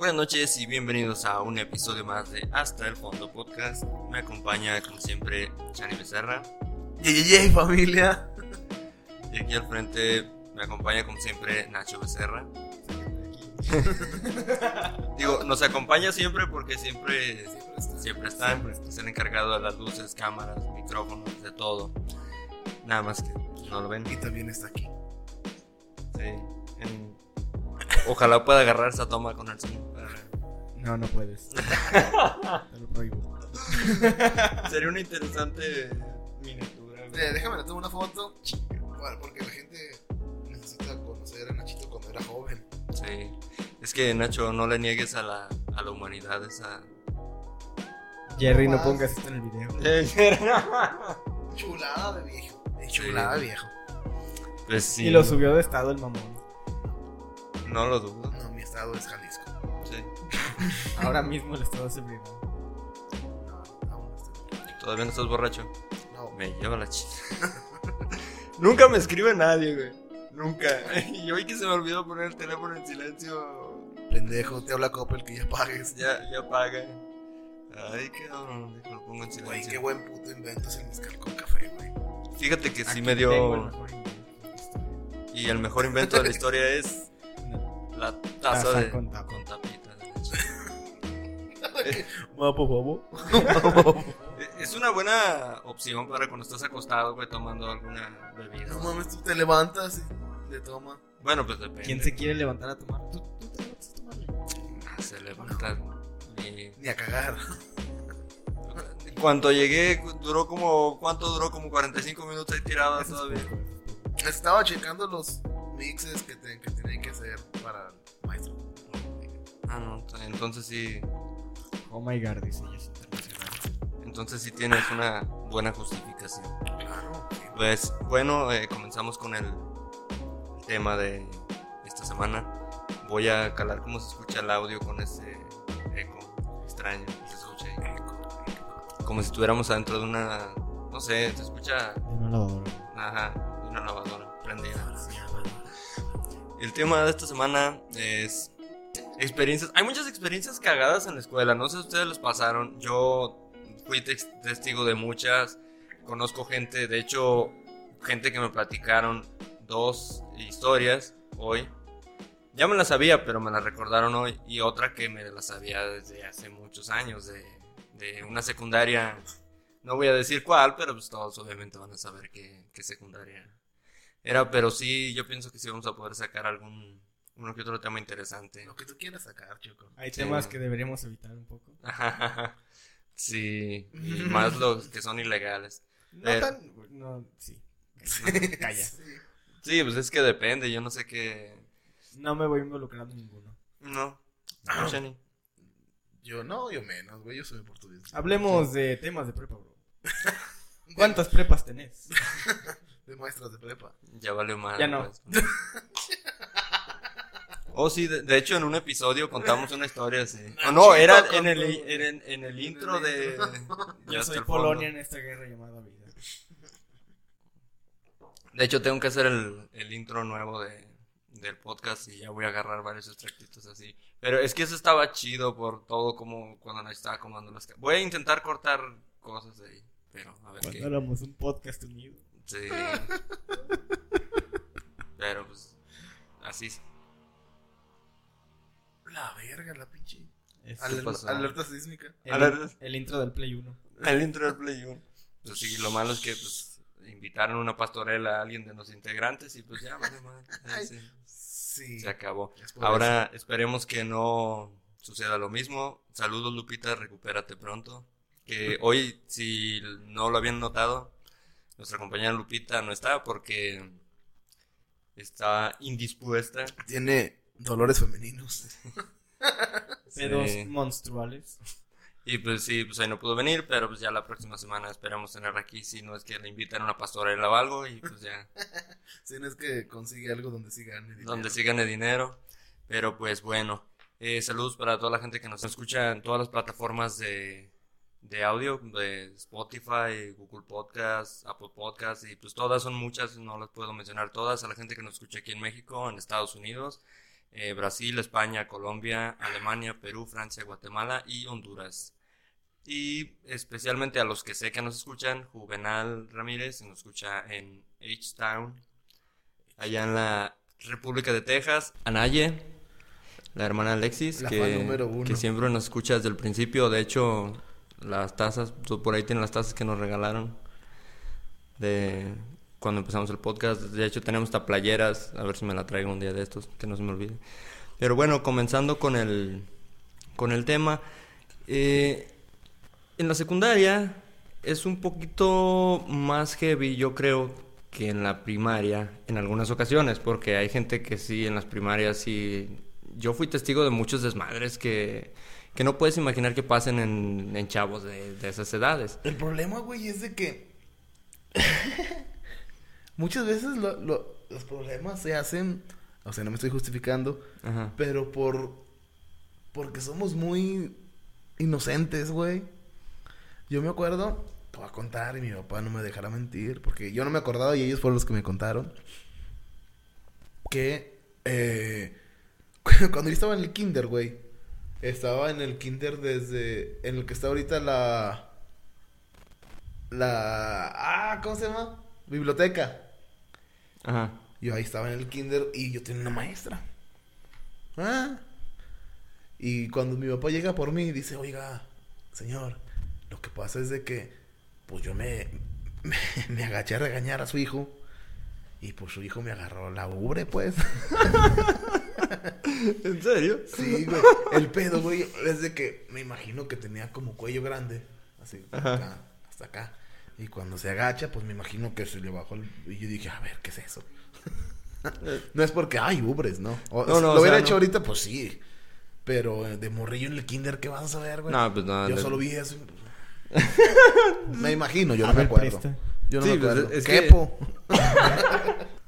Buenas noches y bienvenidos a un episodio más de Hasta el Fondo Podcast. Me acompaña, como siempre, Chani Becerra. Yey, yey, familia. Y aquí al frente me acompaña, como siempre, Nacho Becerra. Digo, nos acompaña siempre porque siempre, siempre está. Es el encargado de las luces, cámaras, micrófonos, de todo. Nada más que no lo ven. Y también está aquí. Sí. en- Ojalá pueda agarrar esa toma con el zoom. No, no puedes. Te lo prohíbo. Sería una interesante miniatura. Eh, déjame le tomo una foto. Bueno, porque la gente necesita conocer a Nachito cuando era joven. Sí. Es que Nacho, no le niegues a la, a la humanidad esa. Jerry, no pongas esto en el video. Chulada de viejo. Chulada de viejo. Pues sí. Y lo subió de estado el mamón. No lo dudo. No, mi estado es Jalisco. Ahora mismo. No, aún no estoy. Todavía no estás borracho. No, Me lleva la chica. Nunca me escribe nadie, güey. Nunca. Y hoy que se me olvidó poner el teléfono en silencio. pendejo, te habla Coppel que ya pagues. Ya, ya paga. Ay, qué cabrón. Lo pongo en Güey, silencio. qué buen puto invento es el mezcal con café, güey. Fíjate que sí me el dio. Y el mejor invento de la historia es la taza Taza de. con tapa. con tapita Guapo, bobo. Es una buena opción para cuando estás acostado, güey, tomando alguna bebida. No mames, tú te levantas y le toma. Bueno, pues depende. ¿Quién se quiere levantar a tomar? ¿Tú, tú te levantas a tomarle? Ah, Se levanta. Y Ni a cagar. cuando llegué, duró como. ¿Cuánto duró? Como 45 minutos ahí tirada todavía. Estaba checando los mixes que, te- que tenía que hacer para el maestro. Ah, no, entonces sí. Oh my god, dice ella es internacional. Entonces sí tienes una buena justificación. Claro. Pues bueno, eh, comenzamos con el tema de esta semana. Voy a calar cómo se escucha el audio con ese eco extraño. que Se escucha ahí. como si estuviéramos adentro de una. No sé, se escucha. De una lavadora. Ajá, de una lavadora prendida. El tema de esta semana es experiencias. Hay muchas experiencias cagadas en la escuela. No sé si ustedes les pasaron. Yo fui testigo de muchas. Conozco gente, de hecho, gente que me platicaron dos historias hoy. Ya me las sabía, pero me las recordaron hoy. Y otra que me la sabía desde hace muchos años, de, una secundaria. No voy a decir cuál, pero pues todos obviamente van a saber qué secundaria era. Pero sí, yo pienso que sí vamos a poder sacar algún uno que otro tema interesante. Lo que tú quieras sacar, Choco. Hay Sí. temas que deberíamos evitar un poco. sí, y más los que son ilegales. No Eh. tan. No, sí. Calla. Sí, pues es que depende, yo no sé qué. No me voy involucrando en ninguno. No, Ah. no, Shani. Yo no, yo menos, güey. Yo soy portugués. Hablemos de temas de prepa, bro. ¿Cuántas prepas tenés? De maestras de prepa. Ya valió más. Ya no. Oh, sí, de, de hecho en un episodio contamos una historia así. Ah, Oh, no, chico, era en el, era en, en el intro de... Yo soy. Polonia en esta guerra llamada vida. De hecho, tengo que hacer el, el intro nuevo de, del podcast y ya voy a agarrar varios extractitos así. Pero es que eso estaba chido por todo como cuando nos estaba acomodando las... Voy a intentar cortar cosas de ahí, pero a ver Cuando qué... éramos un podcast unido. Sí. Pero pues, así. es. La verga, la pinche. Es Aler- pasó? alerta sísmica. el, Alerta. el intro del Play 1. El intro del Play 1. Pues sí, lo malo es que pues invitaron una pastorela a alguien de los integrantes y pues ya, vale madre. Sí, Sí. se acabó. Ahora esperemos que no suceda lo mismo. Saludos Lupita, recupérate pronto. Que hoy, si no lo habían notado, nuestra compañera Lupita no está porque está indispuesta. Tiene dolores femeninos. Pedos Sí. monstruales. Y pues sí, pues ahí no pudo venir, pero pues ya la próxima semana esperamos tenerla aquí, si no es que le invitan a una pastorela o algo y pues ya, Si no es que consigue algo donde sí gane dinero. donde sí gane dinero. Pero pues bueno, eh, saludos para toda la gente que nos escucha en todas las plataformas de, de audio, de Spotify, Google Podcast, Apple Podcast y pues todas son muchas, no las puedo mencionar todas, a la gente que nos escucha aquí en México, en Estados Unidos, eh, Brasil, España, Colombia, Alemania, Perú, Francia, Guatemala y Honduras. Y especialmente a los que sé que nos escuchan, Juvenal Ramírez nos escucha en H-Town, allá en la República de Texas, Anaye, la hermana Alexis, La que, que siempre nos escucha desde el principio. De hecho, las tazas, por ahí tienen las tazas que nos regalaron de cuando empezamos el podcast. De hecho, tenemos hasta playeras, a ver si me la traigo un día de estos, que no se me olvide. Pero bueno, comenzando con el, con el tema. eh, en la secundaria es un poquito más heavy, yo creo, que en la primaria en algunas ocasiones, porque hay gente que sí, en las primarias sí... Yo fui testigo de muchos desmadres que, que no puedes imaginar que pasen en, en chavos de, de esas edades. El problema, güey, es de que muchas veces lo- lo- los problemas se hacen, o sea, no me estoy justificando, Ajá. pero por porque somos muy inocentes, güey. Yo me acuerdo, te voy a contar y mi papá no me dejará mentir, porque yo no me acordaba y ellos fueron los que me contaron que eh, cuando yo estaba en el kinder, güey, estaba en el kinder desde en el que está ahorita la la ah, ¿cómo se llama? Biblioteca. Ajá. Yo ahí estaba en el kinder y yo tenía una maestra. Ah. Y cuando mi papá llega por mí dice, oiga, señor, lo que pasa es de que, pues yo me, me, me agaché a regañar a su hijo. Y pues su hijo me agarró la ubre, pues. ¿En serio? Sí, güey. El pedo, güey, es de que me imagino que tenía como cuello grande. Así, acá, hasta acá. Y cuando se agacha, pues me imagino que se le bajó el... Y yo dije, a ver, ¿qué es eso? no es porque, ay, ubres, ¿no? O- No, si no, lo o hubiera sea, hecho no. ahorita, pues sí. Pero eh, de morrillo en el kinder, ¿qué vas a saber, güey? No, pues no. Yo solo vi eso. me imagino, yo A no me acuerdo. presta. Yo no Sí, me pues, acuerdo. es que- Quepo.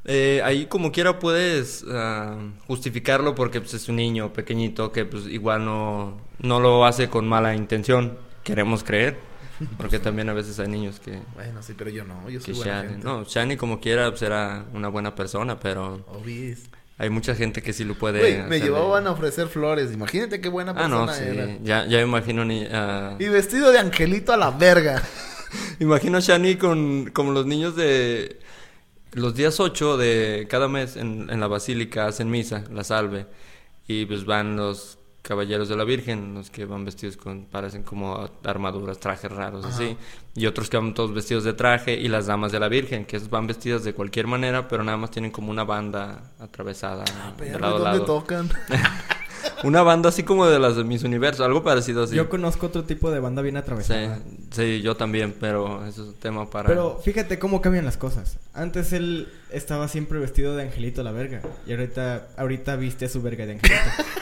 Eh, ahí como quiera puedes ah, justificarlo porque pues, es un niño pequeñito que pues igual no, no lo hace con mala intención. Queremos creer. Porque también a veces hay niños que... Bueno, sí, pero yo no. Yo soy buena Shani- gente. no, Shani como quiera pues, era una buena persona, pero Obis. hay mucha gente que sí lo puede... Güey, me llevaban a ofrecer flores. Imagínate qué buena Ah, persona no, sí. era. Ya, ya me imagino ni... ah, Y vestido de angelito a la verga. Imagino a Shani con como los niños de los días 8 de cada mes en, en la basílica hacen misa, la salve, y pues van los caballeros de la Virgen, los que van vestidos con, parecen como armaduras, trajes raros, así, y otros que van todos vestidos de traje, y las damas de la Virgen, que van vestidas de cualquier manera, pero nada más tienen como una banda atravesada de Perro, lado a ¿dónde lado. tocan? Una banda así como de las de Miss Universo, algo parecido así. Yo conozco otro tipo de banda bien Sí, atravesada. sí, yo también, pero eso es un tema para... Pero fíjate cómo cambian las cosas. Antes él estaba siempre vestido de angelito a la verga. Y ahorita, ahorita viste a su verga de angelito.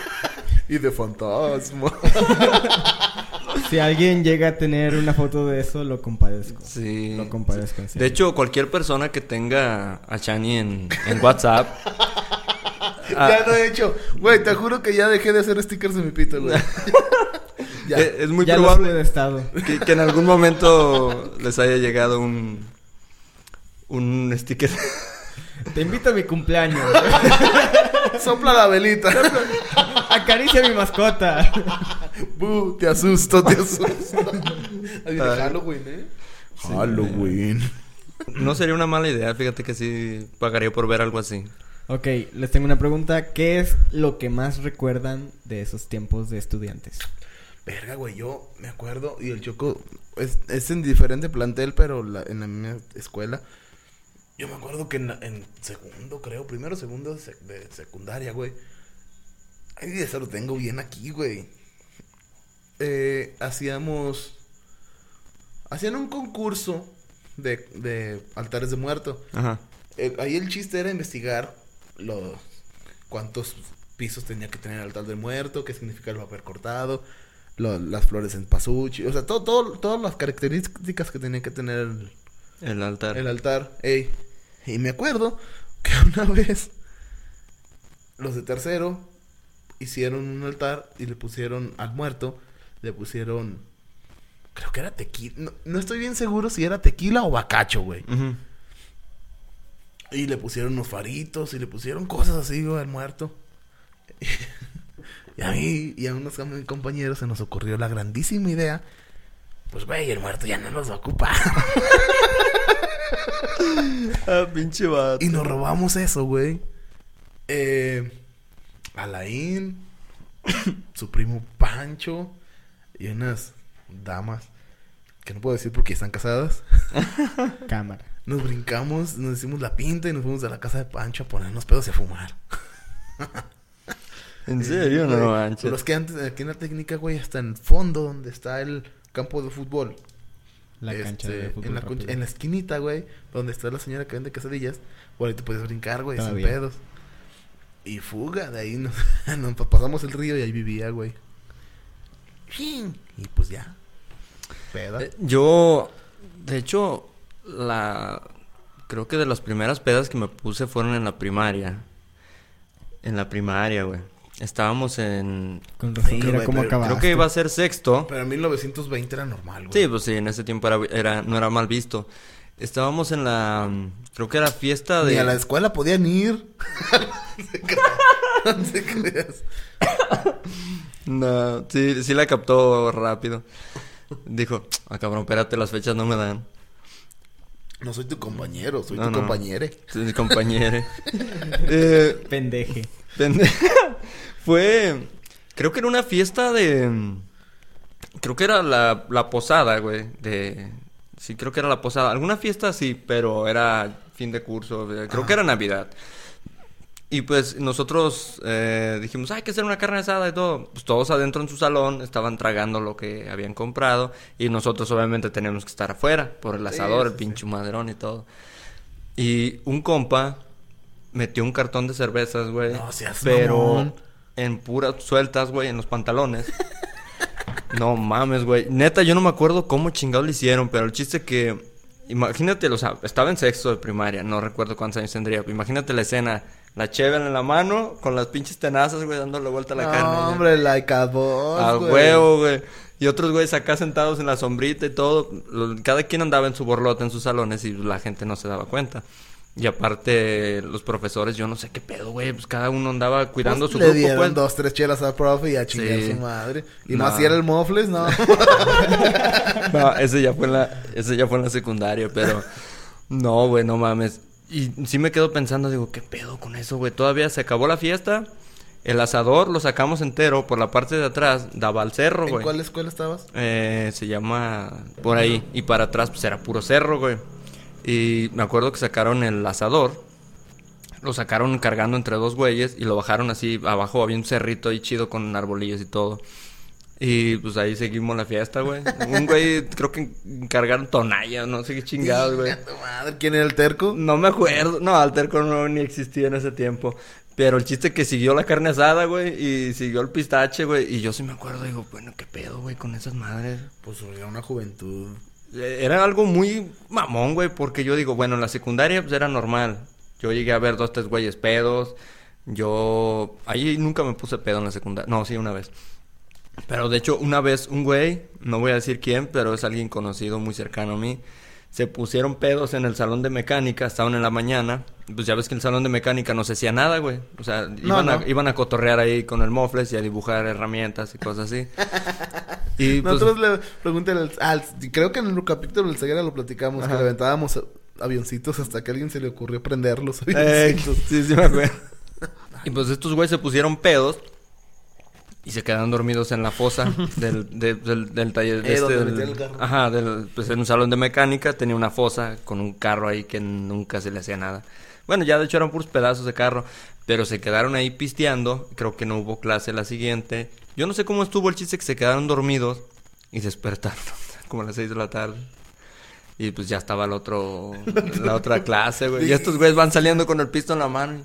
y de fantasma. si alguien llega a tener una foto de eso, lo compadezco. Sí. Lo compadezco serio. De hecho, cualquier persona que tenga a Chani en, en WhatsApp. ah, Ya lo he hecho. Güey, te juro que ya dejé de hacer stickers de mi pito, güey. ya. eh, es muy ya probable puede estado. que, que en algún momento les haya llegado un. Un sticker. Te invito a mi cumpleaños. Sopla la velita. Acaricia a mi mascota. Bu, te asusto, te asusto. Halloween, ¿eh? Halloween. No sería una mala idea, fíjate que sí pagaría por ver algo así. Ok, les tengo una pregunta. ¿Qué es lo que más recuerdan de esos tiempos de estudiantes? Verga, güey, yo me acuerdo. Y el Choco es, es en diferente plantel, pero la- en la misma escuela. Yo me acuerdo que en, segundo, creo, primero, segundo de, sec- de secundaria, güey. Ay, eso lo tengo bien aquí, güey. Eh, hacíamos. Hacían un concurso de, de altares de muerto. Ajá. Eh, ahí el chiste era investigar los cuántos pisos tenía que tener el altar del muerto, qué significa el papel cortado, lo- las flores en pasuchi, o sea, todo, todo, todas las características que tenía que tener el, El altar. el altar. Ey. Y me acuerdo que una vez los de tercero hicieron un altar y le pusieron al muerto, le pusieron, creo que era tequila, no, no estoy bien seguro si era tequila o bacacho, güey. Y le pusieron unos faritos y le pusieron cosas así, güey, al muerto. Y a mí y a unos com- compañeros se nos ocurrió la grandísima idea. Pues, güey, el muerto ya no nos va a ocupar. Ah, pinche vato. y nos robamos eso, güey. Eh, Alain, su primo Pancho y unas damas que no puedo decir porque están casadas. Cámara. Nos brincamos, nos hicimos la pinta y nos fuimos a la casa de Pancho a ponernos pedos y a fumar. ¿En serio? Güey, No manches. Los que antes, aquí en la técnica, güey, hasta en el fondo donde está el campo de fútbol. La cancha Este, de fútbol en la, rápido. concha- en la esquinita, güey, donde está la señora que vende quesadillas. Por ahí te puedes brincar, güey, sin Todavía. pedos. Y fuga, de ahí nos, nos pasamos el río y ahí vivía, güey. Y pues ya. Peda. Eh, Yo, de hecho, la creo que de las primeras pedas que me puse fueron en la primaria. En la primaria, güey. Estábamos en Con razón, Sí, mira cómo creo que iba a ser sexto. Pero en 1920 era normal, güey. Sí, pues sí, en ese tiempo era, era no era mal visto. Estábamos en la creo que era fiesta de Ni a la escuela podían ir. no se creas. No, sí, sí la captó rápido. Dijo, ah, cabrón, espérate, las fechas no me dan. No soy tu compañero, soy No, tu no. compañere. Sí, mi compañero. eh, Pendeje. Pende- Fue. Creo que era una fiesta de. Creo que era la, la posada, güey. De. Sí, creo que era la posada. Alguna fiesta sí, pero era fin de curso. Creo que era Navidad. Y pues nosotros eh, dijimos, "Ah, hay que hacer una carne asada y todo. Pues todos adentro en su salón estaban tragando lo que habían comprado. Y nosotros obviamente teníamos que estar afuera por el asador, sí, el pinche maderón y todo. Y un compa metió un cartón de cervezas, güey. No seas pero mamón. En puras sueltas, güey, en los pantalones. no mames, güey. Neta, yo no me acuerdo cómo chingados le hicieron, pero el chiste que. Imagínate, o sea, estaba en sexto de primaria, no recuerdo cuántos años tendría. pero Imagínate la escena, la cheve en la mano, con las pinches tenazas, güey, dándole vuelta a la no, carne. hombre, like a boss, A güey. huevo, güey. Y otros güeyes acá sentados en la sombrita y todo. Cada quien andaba en su borlote en sus salones y la gente no se daba cuenta. Y aparte, los profesores, yo no sé qué pedo, güey. Pues cada uno andaba cuidando Pues su le grupo, dieron pues. dos, tres chelas al profe y a chingar Sí. su madre. Y No. más si era el mofles, no. No, ese ya fue en la, ese ya fue en la secundaria, pero no, güey, no mames. Y sí me quedo pensando, digo, ¿qué pedo con eso, güey? Todavía se acabó la fiesta, el asador lo sacamos entero por la parte de atrás, daba al cerro, ¿En güey. cuál escuela estabas? Eh, se llama por ahí y para atrás pues era puro cerro, güey. Y me acuerdo que sacaron el asador, lo sacaron cargando entre dos güeyes y lo bajaron así abajo, había un cerrito ahí chido con arbolillos y todo. Y pues ahí seguimos la fiesta, güey. Un güey, creo que cargaron tonalla, no sé qué chingados, güey. Madre, ¿Quién era el terco? No me acuerdo. No, Alterco no ni existía en ese tiempo. Pero el chiste que siguió la carne asada, güey, y siguió el pistache, güey. Y yo sí me acuerdo, digo, bueno, qué pedo, güey, con esas madres. Pues era una juventud. Era algo muy mamón, güey, porque yo digo, bueno, en la secundaria pues era normal. Yo llegué a ver dos, tres güeyes pedos. Yo... Ahí nunca me puse pedo en la secundaria. No, sí, una vez. Pero de hecho, una vez un güey, no voy a decir quién, pero es alguien conocido, muy cercano a mí. Se pusieron pedos en el salón de mecánica, estaban en la mañana. Pues ya ves que el salón de mecánica no se hacía nada, güey. O sea, iban, no. A, iban a cotorrear ahí con el mofles y a dibujar herramientas y cosas así. Y pues, Nosotros le pregunté al, al- creo que en el capítulo del Ceguera lo platicamos, Ajá. que le aventábamos avioncitos hasta que a alguien se le ocurrió prender los Eh, avioncitos. sí, sí me acuerdo. y pues estos güeyes se pusieron pedos y se quedaron dormidos en la fosa del, de- del, del taller. Eh, donde del- metían el carro. Ajá, del, pues en un salón de mecánica tenía una fosa con un carro ahí que nunca se le hacía nada. Bueno, ya de hecho eran puros pedazos de carro, pero se quedaron ahí pisteando. Creo que no hubo clase la siguiente. Yo no sé cómo estuvo el chiste que se quedaron dormidos y despertaron como a las 6 de la tarde. Y pues ya estaba el otro, la otra clase, güey. Y estos güeyes van saliendo con el pisto en la mano. y,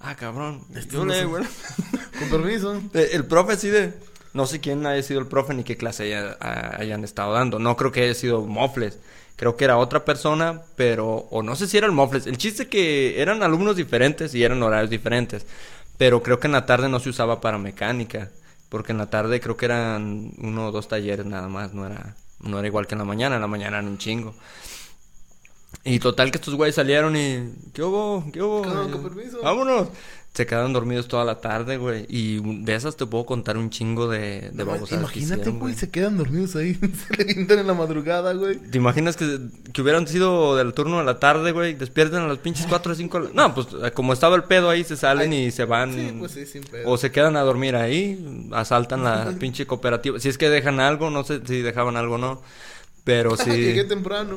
ah, cabrón. Yo no le, son- güey. Con permiso. Eh, El profe sí de... No sé quién haya sido el profe ni qué clase haya- a- hayan estado dando. No creo que haya sido Mofles. Creo que era otra persona, pero... O no sé si era el Mofles. El chiste que eran alumnos diferentes y eran horarios diferentes. Pero creo que en la tarde no se usaba para mecánica. Porque en la tarde creo que eran uno o dos talleres nada más. No era, no era igual que en la mañana. En la mañana eran un chingo. Y total que estos güeyes salieron y... ¿Qué hubo? ¿Qué hubo? Con- con permiso. Vámonos. Se quedaron dormidos toda la tarde, güey. Y de esas te puedo contar un chingo de, de No, babosadas que imagínate, güey, se quedan dormidos ahí. se levantan en la madrugada, güey. ¿Te imaginas que, que hubieran sido del turno de la tarde, güey? Despiertan a las pinches 4 o 5. No, pues eh, como estaba el pedo ahí, se salen y se van. Sí, pues sí, sin pedo. O se quedan a dormir ahí, asaltan la pinche cooperativa. Si es que dejan algo, no sé si dejaban algo o no. Pero sí. Llegué temprano.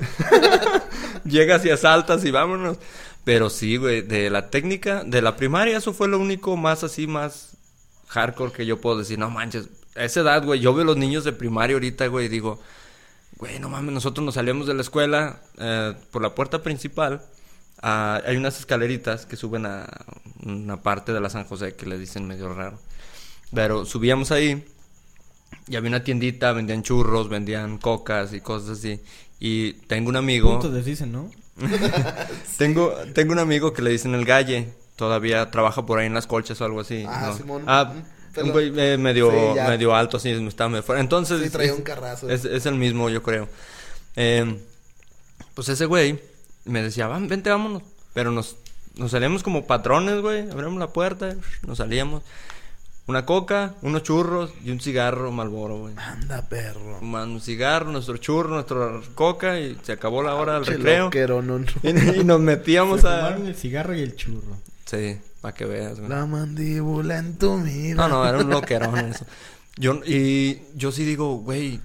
Llegas y asaltas y vámonos. Pero sí, güey, de la técnica, de la primaria, eso fue lo único más así, más hardcore que yo puedo decir. No manches, a esa edad, güey, yo veo los niños de primaria ahorita, güey, y digo, güey, no mames, nosotros nos salíamos de la escuela eh, por la puerta principal. ah, hay unas escaleritas que suben a una parte de la San José que le dicen medio raro. Pero subíamos ahí y había una tiendita, vendían churros, vendían cocas y cosas así. Y tengo un amigo. Puntos les dicen, ¿no? Tengo, tengo un amigo que le dicen el galle. Todavía trabaja por ahí en las colchas o algo así. Ah, ¿no? Simón. Ah, Pero- un güey eh, medio, Sí, medio alto, así, está medio fuera. Entonces. Sí, traía es- un carrazo. Es, es el mismo, yo creo. Eh, pues ese güey me decía, "Vam- vente, vámonos. Pero nos, nos salíamos como patrones, güey. Abrimos la puerta, nos salíamos. Una coca, unos churros y un cigarro Malboro, güey. Anda, perro. Fumando un cigarro, nuestro churro, nuestra coca y se acabó la hora del recreo. loquero, no, no. Y, y nos metíamos Se a... fumaron el cigarro y el churro. Sí, para que veas, güey. La mandíbula en tu mira. No, no, era un loquerón eso. Yo, y yo sí digo, güey,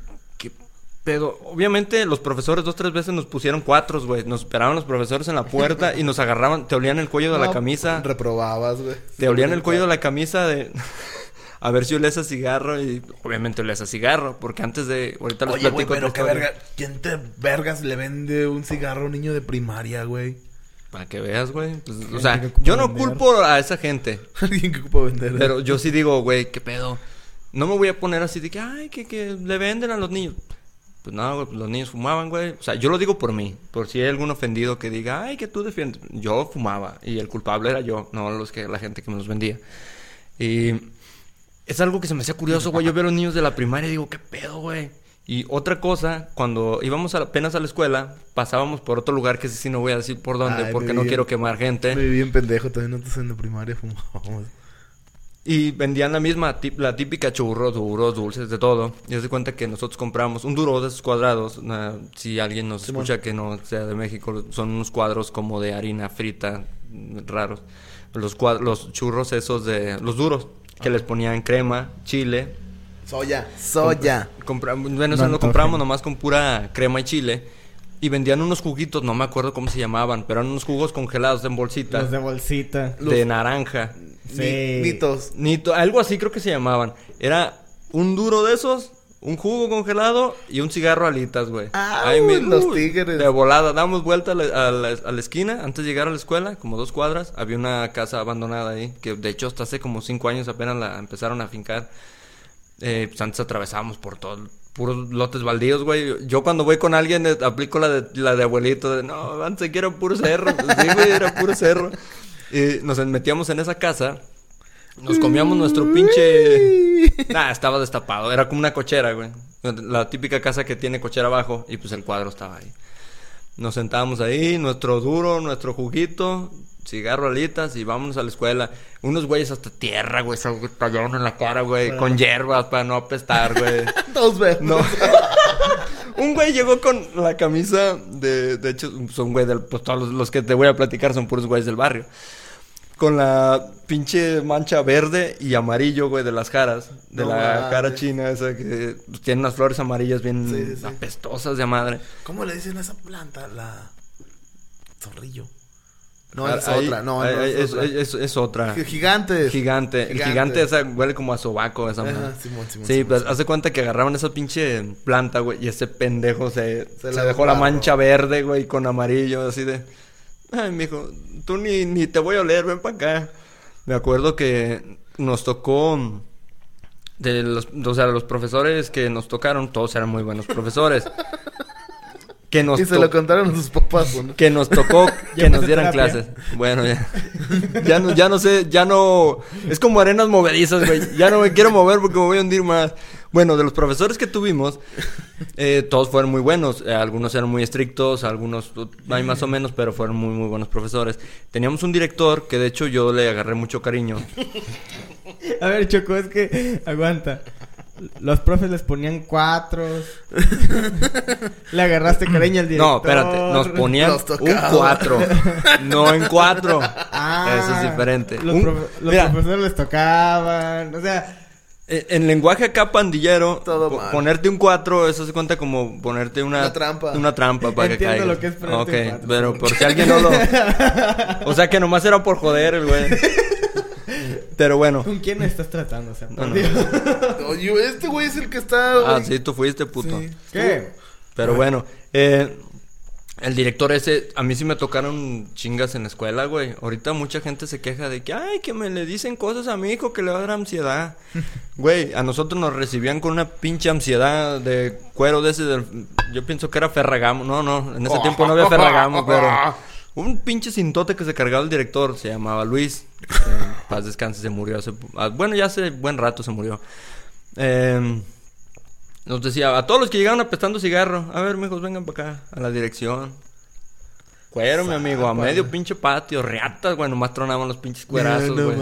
pedo. Obviamente los profesores dos, tres veces nos pusieron cuatros, güey. Nos esperaban los profesores en la puerta y nos agarraban, te olían el cuello de la camisa. Reprobabas, güey. Te olían el cuello de la camisa de... A ver si olías a cigarro y obviamente olías a cigarro, porque antes de... Ahorita les Oye, pero qué verga. ¿Quién te vergas le vende un cigarro a un niño de primaria, güey? Para que veas, güey. Pues, o sea, yo no vender. culpo a esa gente. Alguien que ocupa vender. Pero yo sí digo, güey, ¿qué pedo? No me voy a poner así de que, ay, que, que le venden a los niños. Pues no, güey, pues los niños fumaban, güey. O sea, yo lo digo por mí. Por si hay algún ofendido que diga, ay, que tú defiendes. Yo fumaba y el culpable era yo, no los que, la gente que me los vendía. Y es algo que se me hacía curioso, güey. Yo veo a los niños de la primaria y digo, ¿qué pedo, güey? Y otra cosa, cuando íbamos apenas a la escuela, pasábamos por otro lugar que sí no voy a decir por dónde, Ay, porque no bien. quiero quemar gente. Me vi bien pendejo, también nosotros en la primaria fumábamos. Y vendían la misma, la típica churros, duros, dulces, de todo. Y se cuenta que nosotros compramos un duro de esos cuadrados. na- si alguien nos escucha que no sea de México, son unos cuadros como de harina frita, raros. Los, cuad- los churros esos de... Los duros, que les ponían crema, chile. Soya. Soya. Compra- bueno, No compramos nomás con pura crema y chile. Y vendían unos juguitos, no me acuerdo cómo se llamaban, pero eran unos jugos congelados en bolsita. Los de bolsita. de naranja. Sí. Ni- Nitos. Nito, algo así creo que se llamaban. Era un duro de esos, un jugo congelado y un cigarro alitas, güey. Ah, Ay, uy, mi- los uy, tigres. De volada, damos vuelta a la, a la- a la esquina antes de llegar a la escuela, como dos cuadras. Había una casa abandonada ahí, que de hecho hasta hace como cinco años apenas la empezaron a fincar. Eh, pues antes atravesábamos por todo, puros lotes baldíos, güey. Yo cuando voy con alguien eh, aplico la de, la de abuelito, de no, antes que era puro cerro. Sí, güey, era puro cerro. Y nos metíamos en esa casa, nos comíamos nuestro pinche... Nah, estaba destapado, era como una cochera, güey. La típica casa que tiene cochera abajo y pues el cuadro estaba ahí. Nos sentábamos ahí, nuestro duro, nuestro juguito, cigarro, alitas y vámonos a la escuela. Unos güeyes hasta tierra, güey, se tallaron en la cara, güey, con hierbas para no apestar, güey. Dos veces. No. un güey llegó con la camisa de... De hecho, son güey del... Pues todos los, los que te voy a platicar son puros güeyes del barrio. Con la pinche mancha verde y amarillo, güey, de las caras. De No la mames. cara china esa que tiene unas flores amarillas bien Sí, sí, sí. apestosas de madre. ¿Cómo le dicen a esa planta? La. Zorrillo. No, Ah, es ahí- otra. No, ahí- no es, es, otra. es- es otra. Gi- Gigantes. Gigante. El Gigante. gigante esa huele como a sobaco esa Ajá, madre. Simón, Simón, Sí, Simón, pues hace cuenta que agarraban esa pinche planta, güey, y ese pendejo se, Se se, la dejó la mancha verde, güey, con amarillo, así de... Ay, mijo, tú ni, ni te voy a oler, ven para acá. Me acuerdo que nos tocó... De los, o sea, los profesores que nos tocaron, todos eran muy buenos profesores. que nos Y se lo contaron a sus papás, ¿o ¿no? que nos tocó que nos dieran terapia. clases. Bueno, ya. Ya no, ya no sé, ya no. Es como arenas movedizas, güey. Ya no me quiero mover porque me voy a hundir más. Bueno, de los profesores que tuvimos, eh, todos fueron muy buenos. Eh, algunos eran muy estrictos, algunos uh, hay más o menos, pero fueron muy, muy buenos profesores. Teníamos un director que de hecho yo le agarré mucho cariño. A ver, Choco, es que aguanta. Los profes les ponían cuatro. Le agarraste cariño al director. No, espérate, nos ponían Nos un. 4. No en 4. Ah, Eso es diferente. Los, Un- profe- los profesores les tocaban. O sea, Eh, En lenguaje acá pandillero, Todo ponerte un 4, eso se cuenta como ponerte una, Una trampa. Una trampa para que Entiendo caiga. lo que es ponerte Ok, un cuatro, pero sí. por si alguien no lo... O sea que nomás era por joder el güey. Pero bueno. ¿con quién estás tratando? O sea, No, no. Este güey es el que está. Ah, sí, tú fuiste puto. Sí. ¿Qué? Pero bueno, eh, el director ese, a mí sí me tocaron chingas en la escuela, güey. Ahorita mucha gente se queja de que, ay, que me le dicen cosas a mi hijo que le va a dar ansiedad. Güey, a nosotros nos recibían con una pinche ansiedad de cuero de ese del... Yo pienso que era Ferragamo. No, no, en ese tiempo no había Ferragamo, pero... Un pinche cintote que se cargaba el director, se llamaba Luis. Eh, paz descanse, se murió hace... ah, Bueno, ya hace buen rato se murió. Eh, nos decía, a todos los que llegaban apestando cigarro, a ver, mijos, vengan para acá, a la dirección. Cuero, mi amigo, a medio pinche patio, reatas, güey, nomás tronaban los pinches cuerazos, güey.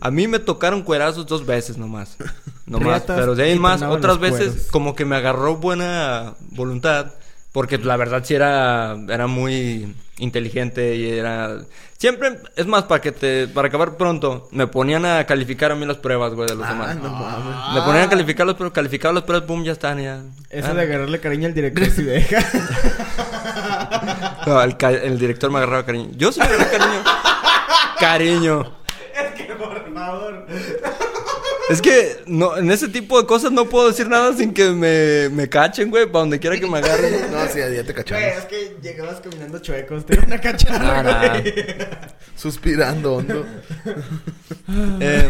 A mí me tocaron cuerazos dos veces nomás. Nomás, pero de ahí más, otras veces cueros. como que me agarró buena voluntad. Porque la verdad sí era, era muy inteligente y era... Siempre, es más, para que te, para acabar pronto, me ponían a calificar a mí las pruebas, güey, de los Ah, demás. no mames. Me ponían a calificar los pruebas, calificaba las pruebas, pum, ya están, ya. Eso Ah. de agarrarle cariño al director si deja. No, el, el director me agarraba cariño. Yo sí me agarré cariño. cariño. Por favor. Es que no, en ese tipo de cosas no puedo decir nada sin que me, me cachen, güey, para donde quiera que me agarren. No, sí, ya te cachamos. Güey, es que llegabas caminando chuecos, te iban a cachar. Ah. Suspirando hondo. Eh,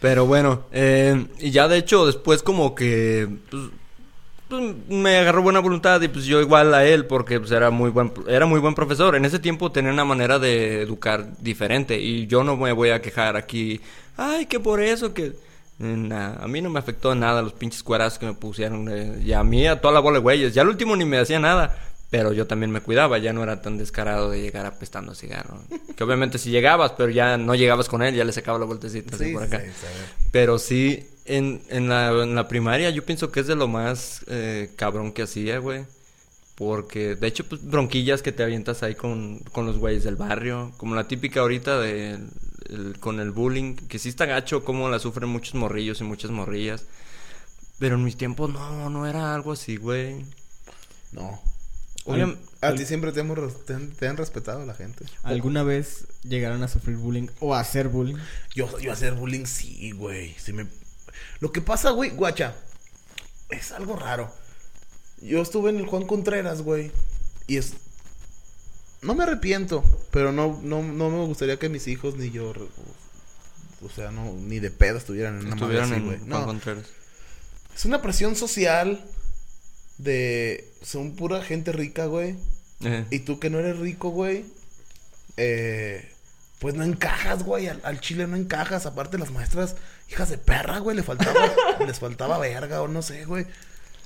pero bueno, eh, y ya de hecho después como que pues, pues, me agarró buena voluntad y pues yo igual a él porque pues era muy buen era muy buen profesor. En ese tiempo tenía una manera de educar diferente y yo no me voy a quejar aquí, ay, que por eso que Nah, a mí no me afectó nada los pinches cuerazos que me pusieron. eh, y a mí, a toda la bola de güeyes. Ya al último ni me hacía nada. Pero yo también me cuidaba. Ya no era tan descarado de llegar apestando a cigarro. que obviamente si llegabas, pero ya no llegabas con él. Ya le sacaba la vueltecita así Sí, por acá. sí. Pero sí, en, en, la, en la primaria yo pienso que es de lo más eh, cabrón que hacía, güey. Porque, de hecho, pues bronquillas que te avientas ahí con, con los güeyes del barrio. Como la típica ahorita de el- con el bullying. Que sí está gacho como la sufren muchos morrillos y muchas morrillas. Pero en mis tiempos no, no era algo así, güey. No. A ti siempre te, hemos, res- te, han, te han respetado la gente. ¿Alguna vez llegaron a sufrir bullying o a hacer bullying? Yo, yo hacer bullying, sí, güey. Sí me... Lo que pasa, güey, guacha, es algo raro. Yo estuve en el Juan Contreras, güey. Y es... No me arrepiento, pero no, no, no me gustaría que mis hijos ni yo... O sea, no, ni de pedo estuvieran en una madre Estuvieron así, en güey. Juan No, Contreras. es una presión social de... Son pura gente rica, güey. Y tú que no eres rico, güey, eh, pues no encajas, güey. Al, al chile no encajas. Aparte, las maestras, hijas de perra, güey, le faltaba, les faltaba verga o no sé, güey.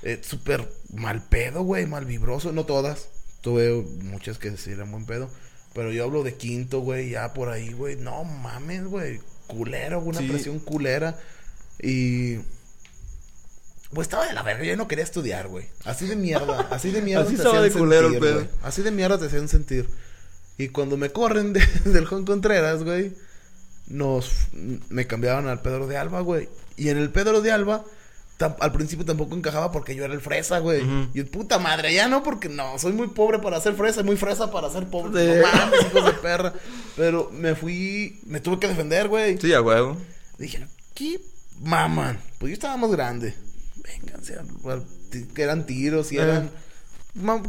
Eh, Súper mal pedo, güey, mal vibroso. No todas. Tuve muchas que sí eran buen pedo. Pero yo hablo de quinto, güey, ya por ahí, güey. No mames, güey. Culero, una Sí. presión culera. Y. Pues estaba de la verga, yo no quería estudiar, güey. Así de mierda, así de mierda Así te estaba de culero sentir. Así de mierda te hacían sentir. Y cuando me corren de- del Juan Contreras, güey, nos me cambiaban al Pedro de Alba, güey. Y en el Pedro de Alba tam- al principio tampoco encajaba porque yo era el fresa, güey. Ujú. Y puta madre, ya no porque no, soy muy pobre para ser fresa, muy fresa para ser pobre. Sí. No mames, hijos de perra. Pero me fui, me tuve que defender, güey. sí, a huevo. Dije, ¿qué maman? Pues yo estaba más grande. Vénganse, que eran tiros y Eh. eran...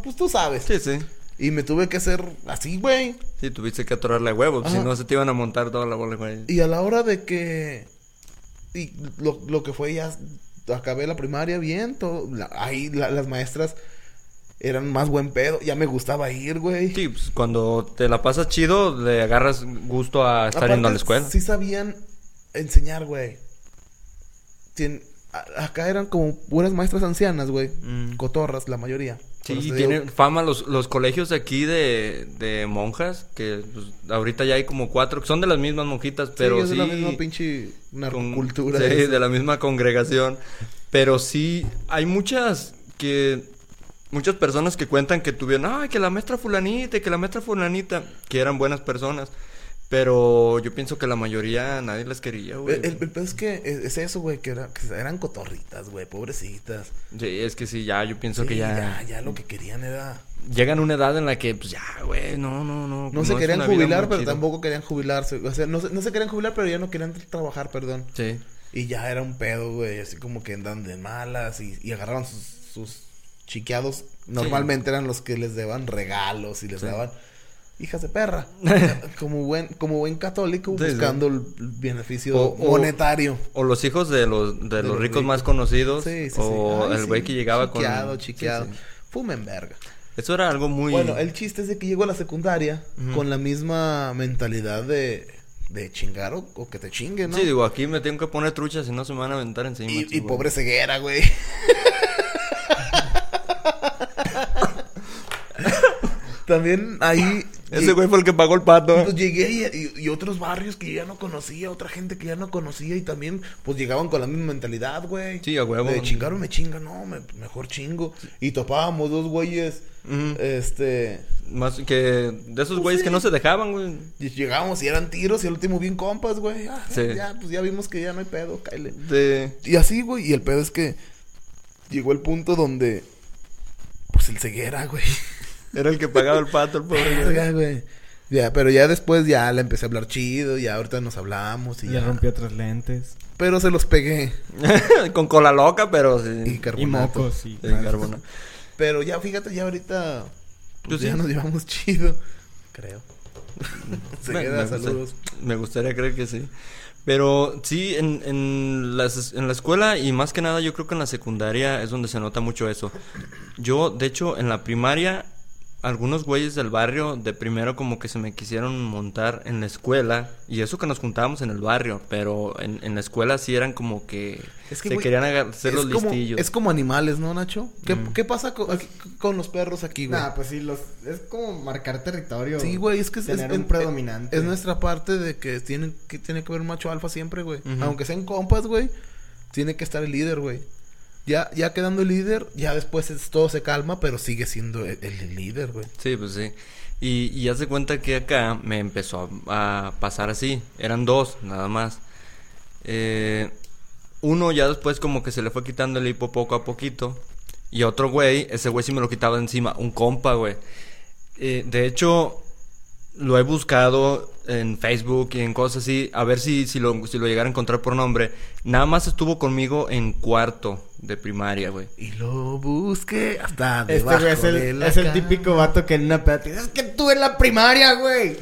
Pues tú sabes. Sí, sí. Y me tuve que hacer así, güey. Sí, tuviste que atorarle a huevos. Si no, se te iban a montar toda la bola, güey. Y a la hora de que... Y lo, lo que fue ya... Acabé la primaria bien. Todo, la- ahí la- las maestras eran más buen pedo. Ya me gustaba ir, güey. Sí, pues cuando te la pasas chido, le agarras gusto a estar yendo a la Aparte, escuela. Sí sabían enseñar, güey. Tien- Acá eran como puras maestras ancianas, güey. Mm. Cotorras, la mayoría. Sí, tienen fama los, los colegios de aquí de, de monjas, que pues, ahorita ya hay como cuatro, que son de las mismas monjitas, pero es sí... la misma pinche con-. Sí, esa. de la misma congregación. Pero sí, hay muchas que... Muchas personas que cuentan que tuvieron, ay, que la maestra fulanita, y que la maestra fulanita, que eran buenas personas. Pero yo pienso que la mayoría nadie les quería, güey. El, el- el pedo es que es, es eso, güey, que, era- que eran cotorritas, güey, pobrecitas. Sí, es que sí, ya, yo pienso Sí, que ya, ya, ya lo que querían era... Llegan a una edad en la que, pues ya, güey, no, no, no. No, se querían jubilar, pero tampoco querían jubilarse. O sea, no, se- no se querían jubilar, pero ya no querían trabajar, perdón. Sí. Y ya era un pedo, güey, así como que andan de malas y, y agarraban sus, sus chiqueados. Normalmente eran los que les daban regalos y les Sí. daban hijas de perra. como buen como buen católico buscando el beneficio O- o- monetario. O los hijos de los, de los los ricos más conocidos. Sí, sí, sí. o Ay, el güey que llegaba chiqueado, con... chiqueado. Sí. Fumen verga. Eso era algo muy... Bueno, el chiste es de que llegó a la secundaria con la misma mentalidad de, de chingar o, o que te chinguen, ¿no? Sí, digo, aquí me tengo que poner truchas si no se me van a aventar encima. y, y pobre ceguera, güey. También ahí... Ese güey fue el que pagó el pato. Pues llegué y, y- y otros barrios que yo ya no conocía, otra gente que ya no conocía y también pues llegaban con la misma mentalidad, güey. Sí, a huevo. De chingar o me chinga, no, me- mejor chingo. Y topábamos dos güeyes, este... Más que de esos güeyes sí. que no se dejaban, güey. y Llegábamos y eran tiros y al último bien compas, güey. Ah, Sí. Ya, pues ya vimos que ya no hay pedo, cáele. De... Y así, güey, y el pedo es que llegó el punto donde... Pues el ceguera, güey. Era el que pagaba el pato, el pobre. Verga, güey. Ya, pero ya después ya le empecé a hablar chido, y ahorita nos hablamos y Le ya. rompió otros lentes. Pero se los pegué. Con cola loca, pero Y sí. Y carbonato. mocos, sí. Sí, carbonato. Pero ya, fíjate, ya ahorita. Pues ya sí. nos llevamos chido. Creo. se Me- queda, me gusta- saludos. Me gustaría creer que sí. Pero sí, en, en, las- en la escuela y más que nada yo creo que en la secundaria es donde se nota mucho eso. Yo, de hecho, en la primaria, algunos güeyes del barrio de primero como que se me quisieron montar en la escuela. Y eso que nos juntábamos en el barrio, pero en, en la escuela sí eran como que, Es que, se güey, querían ser los como, listillos. es como animales, ¿no, Nacho? ¿Qué, Mm. qué pasa con, aquí- con los perros aquí, güey? Nah, pues sí, los, es como marcar territorio. sí, güey, es que es, Tener es- un predominante. es nuestra parte de que tiene que, tiene que haber un macho alfa siempre, güey. Aunque sean compas, güey, tiene que estar el líder, güey. Ya, ya quedando el líder, ya después es- todo se calma, pero sigue siendo el, el líder, güey. Sí, pues sí. Y, y haz de cuenta que acá me empezó a, pasar así. Eran dos, nada más. Eh, uno ya después como que se le fue quitando el hipo poco a poquito. Y otro güey, ese güey sí me lo quitaba encima. Un compa, güey. Eh, de hecho, lo he buscado en Facebook y en cosas así. A ver si, si, lo, si lo llegara a encontrar por nombre. Nada más estuvo conmigo en cuarto de primaria, güey. Y lo busqué hasta Este debajo güey es de el, la es el cama. típico vato que en una peda es que tú en la primaria, güey.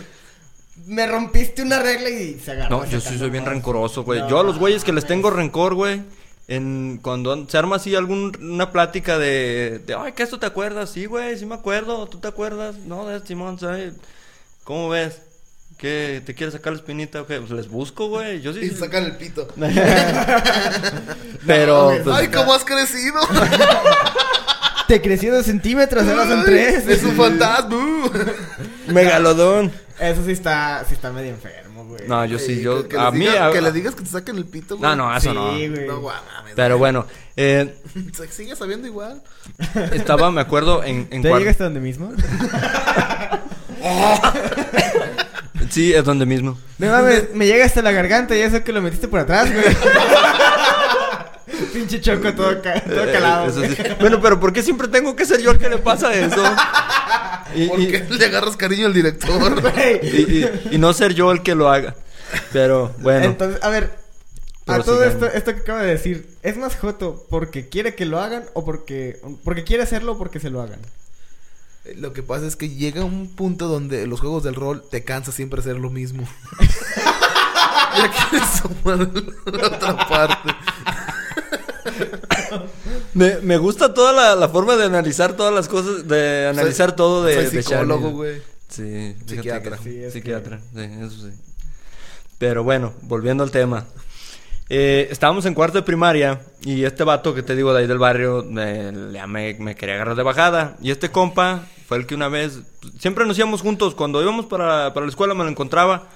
Me rompiste una regla y se agarró. No, yo sí soy bien rencoroso, güey. No yo a los güeyes que les tengo rencor, güey, en cuando an- se arma así alguna plática de, de, ay, que esto te acuerdas, sí, güey, sí me acuerdo, ¿tú te acuerdas? No, de Simón, ¿sabes? ¿Cómo ves? ¿Qué, te quieres sacar la espinita? o qué? Pues les busco, güey. Yo sí. Y sacan el pito. Pero, No, pues, ¡Ay, cómo has crecido! Te creció dos centímetros, ahora son tres. Es un fantasma. megalodón. Eso sí está, sí está medio enfermo, güey. No, yo sí, yo, que, que a mí, diga- a- que le digas que te saquen el pito, güey. no, no, eso Sí, no. güey. No, guau, mames. Pero bueno, eh, Se sigue sabiendo igual. estaba, me acuerdo, en, en ¿Te cuar- llegas hasta donde mismo? Sí, es donde mismo. No mames, me llega hasta la garganta y eso que lo metiste por atrás, güey. Pinche choco todo, ca- todo Eh, calado. eso güey. sí. Bueno, pero ¿por qué siempre tengo que ser yo el que le pasa eso? Y- ¿Por y- qué le agarras cariño al director? Güey. y, y- y no ser yo el que lo haga. Pero bueno, Entonces, a ver, a todo sigamos. esto, esto que acaba de decir, ¿es más joto porque quiere que lo hagan o porque, porque quiere hacerlo o porque se lo hagan? Lo que pasa es que llega un punto donde los juegos del rol te cansa siempre hacer lo mismo. ya quieres sumar la otra parte. Me, me gusta toda la, la forma de analizar todas las cosas, de analizar Soy- todo de, Soy psicólogo, güey. Sí, Psiquiatra. que- Sí, es psiquiatra, sí, eso sí. Pero bueno, volviendo al tema. Eh, estábamos en cuarto de primaria y este vato que te digo de ahí del barrio me, ya me, me quería agarrar de bajada. Y este compa fue el que una vez, siempre nos íbamos juntos, cuando íbamos para, para la escuela me lo encontraba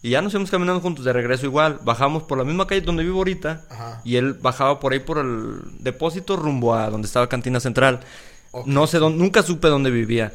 y ya nos íbamos caminando juntos de regreso igual. Bajamos por la misma calle donde vivo ahorita Ajá. y él bajaba por ahí por el depósito rumbo a donde estaba Cantina Central. No sé dónde, nunca supe dónde vivía.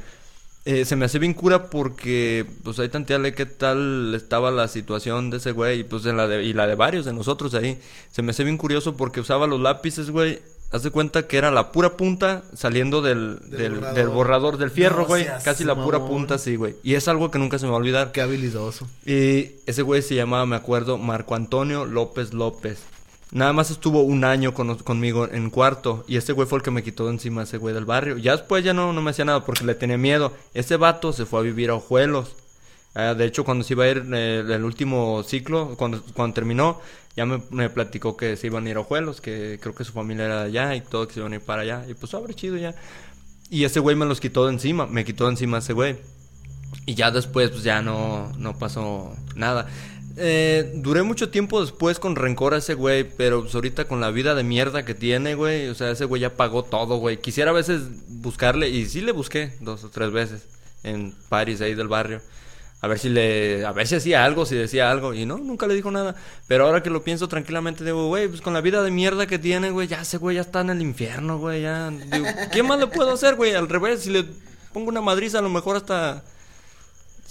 Eh, se me hace bien cura porque, pues ahí tanteale qué tal estaba la situación de ese güey, y pues en la de, y la de varios de nosotros ahí. Se me hace bien curioso porque usaba los lápices, güey. Haz de cuenta que era la pura punta saliendo del, Del del, borrador. del borrador, del fierro, No güey. Casi la pura punta, sí, güey. Y es algo que nunca se me va a olvidar. Qué habilidoso. Y ese güey se llamaba, me acuerdo, Marco Antonio López López. Nada más estuvo un año con- conmigo en cuarto. Y ese güey fue el que me quitó de encima ese güey del barrio. Ya después ya no, no me hacía nada porque le tenía miedo. Ese vato se fue a vivir a Ojuelos. Ah, de hecho, cuando se iba a ir eh, el último ciclo, cuando, cuando terminó, ya me, platicó que se iban a ir a Ojuelos, que creo que su familia era allá y todo, que se iban a ir para allá. Y pues, abre chido ya. Y ese güey me los quitó de encima, me quitó de encima ese güey. Y ya después, pues ya no, no pasó nada. Eh, duré mucho tiempo después con rencor a ese güey, pero pues ahorita con la vida de mierda que tiene, güey, o sea, ese güey ya pagó todo, güey. Quisiera a veces buscarle, y sí le busqué dos o tres veces en París ahí del barrio. A ver si le, a ver si hacía algo, si decía algo, y no, nunca le dijo nada. Pero ahora que lo pienso tranquilamente, digo, güey, pues con la vida de mierda que tiene, güey, ya ese güey ya está en el infierno, güey, ya. Digo, ¿qué más le puedo hacer, güey? Al revés, si le pongo una madriza, a lo mejor hasta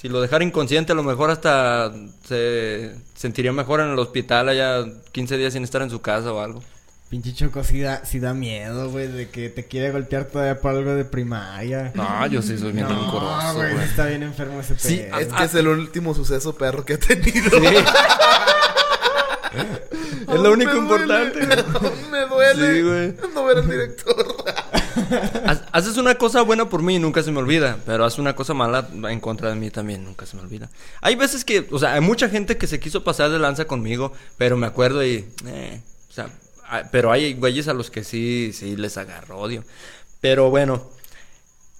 si lo dejara inconsciente, a lo mejor hasta se sentiría mejor en el hospital allá 15 días sin estar en su casa o algo. Pinche Choco sí da, sí da miedo, güey, de que te quiere golpear todavía por algo de primaria. No, yo sí soy bien No, rencoroso, güey, güey. está bien enfermo ese Sí, pedo. Es Ah, que es el último suceso perro que he tenido. Es lo único importante. me duele. Sí, güey. No ver al director. Haces una cosa buena por mí y nunca se me olvida, pero haces una cosa mala en contra de mí también, nunca se me olvida. Hay veces que, o sea, hay mucha gente que se quiso pasar de lanza conmigo, pero me acuerdo y, eh, o sea, ah, pero hay güeyes a los que sí, sí les agarro odio. Pero bueno,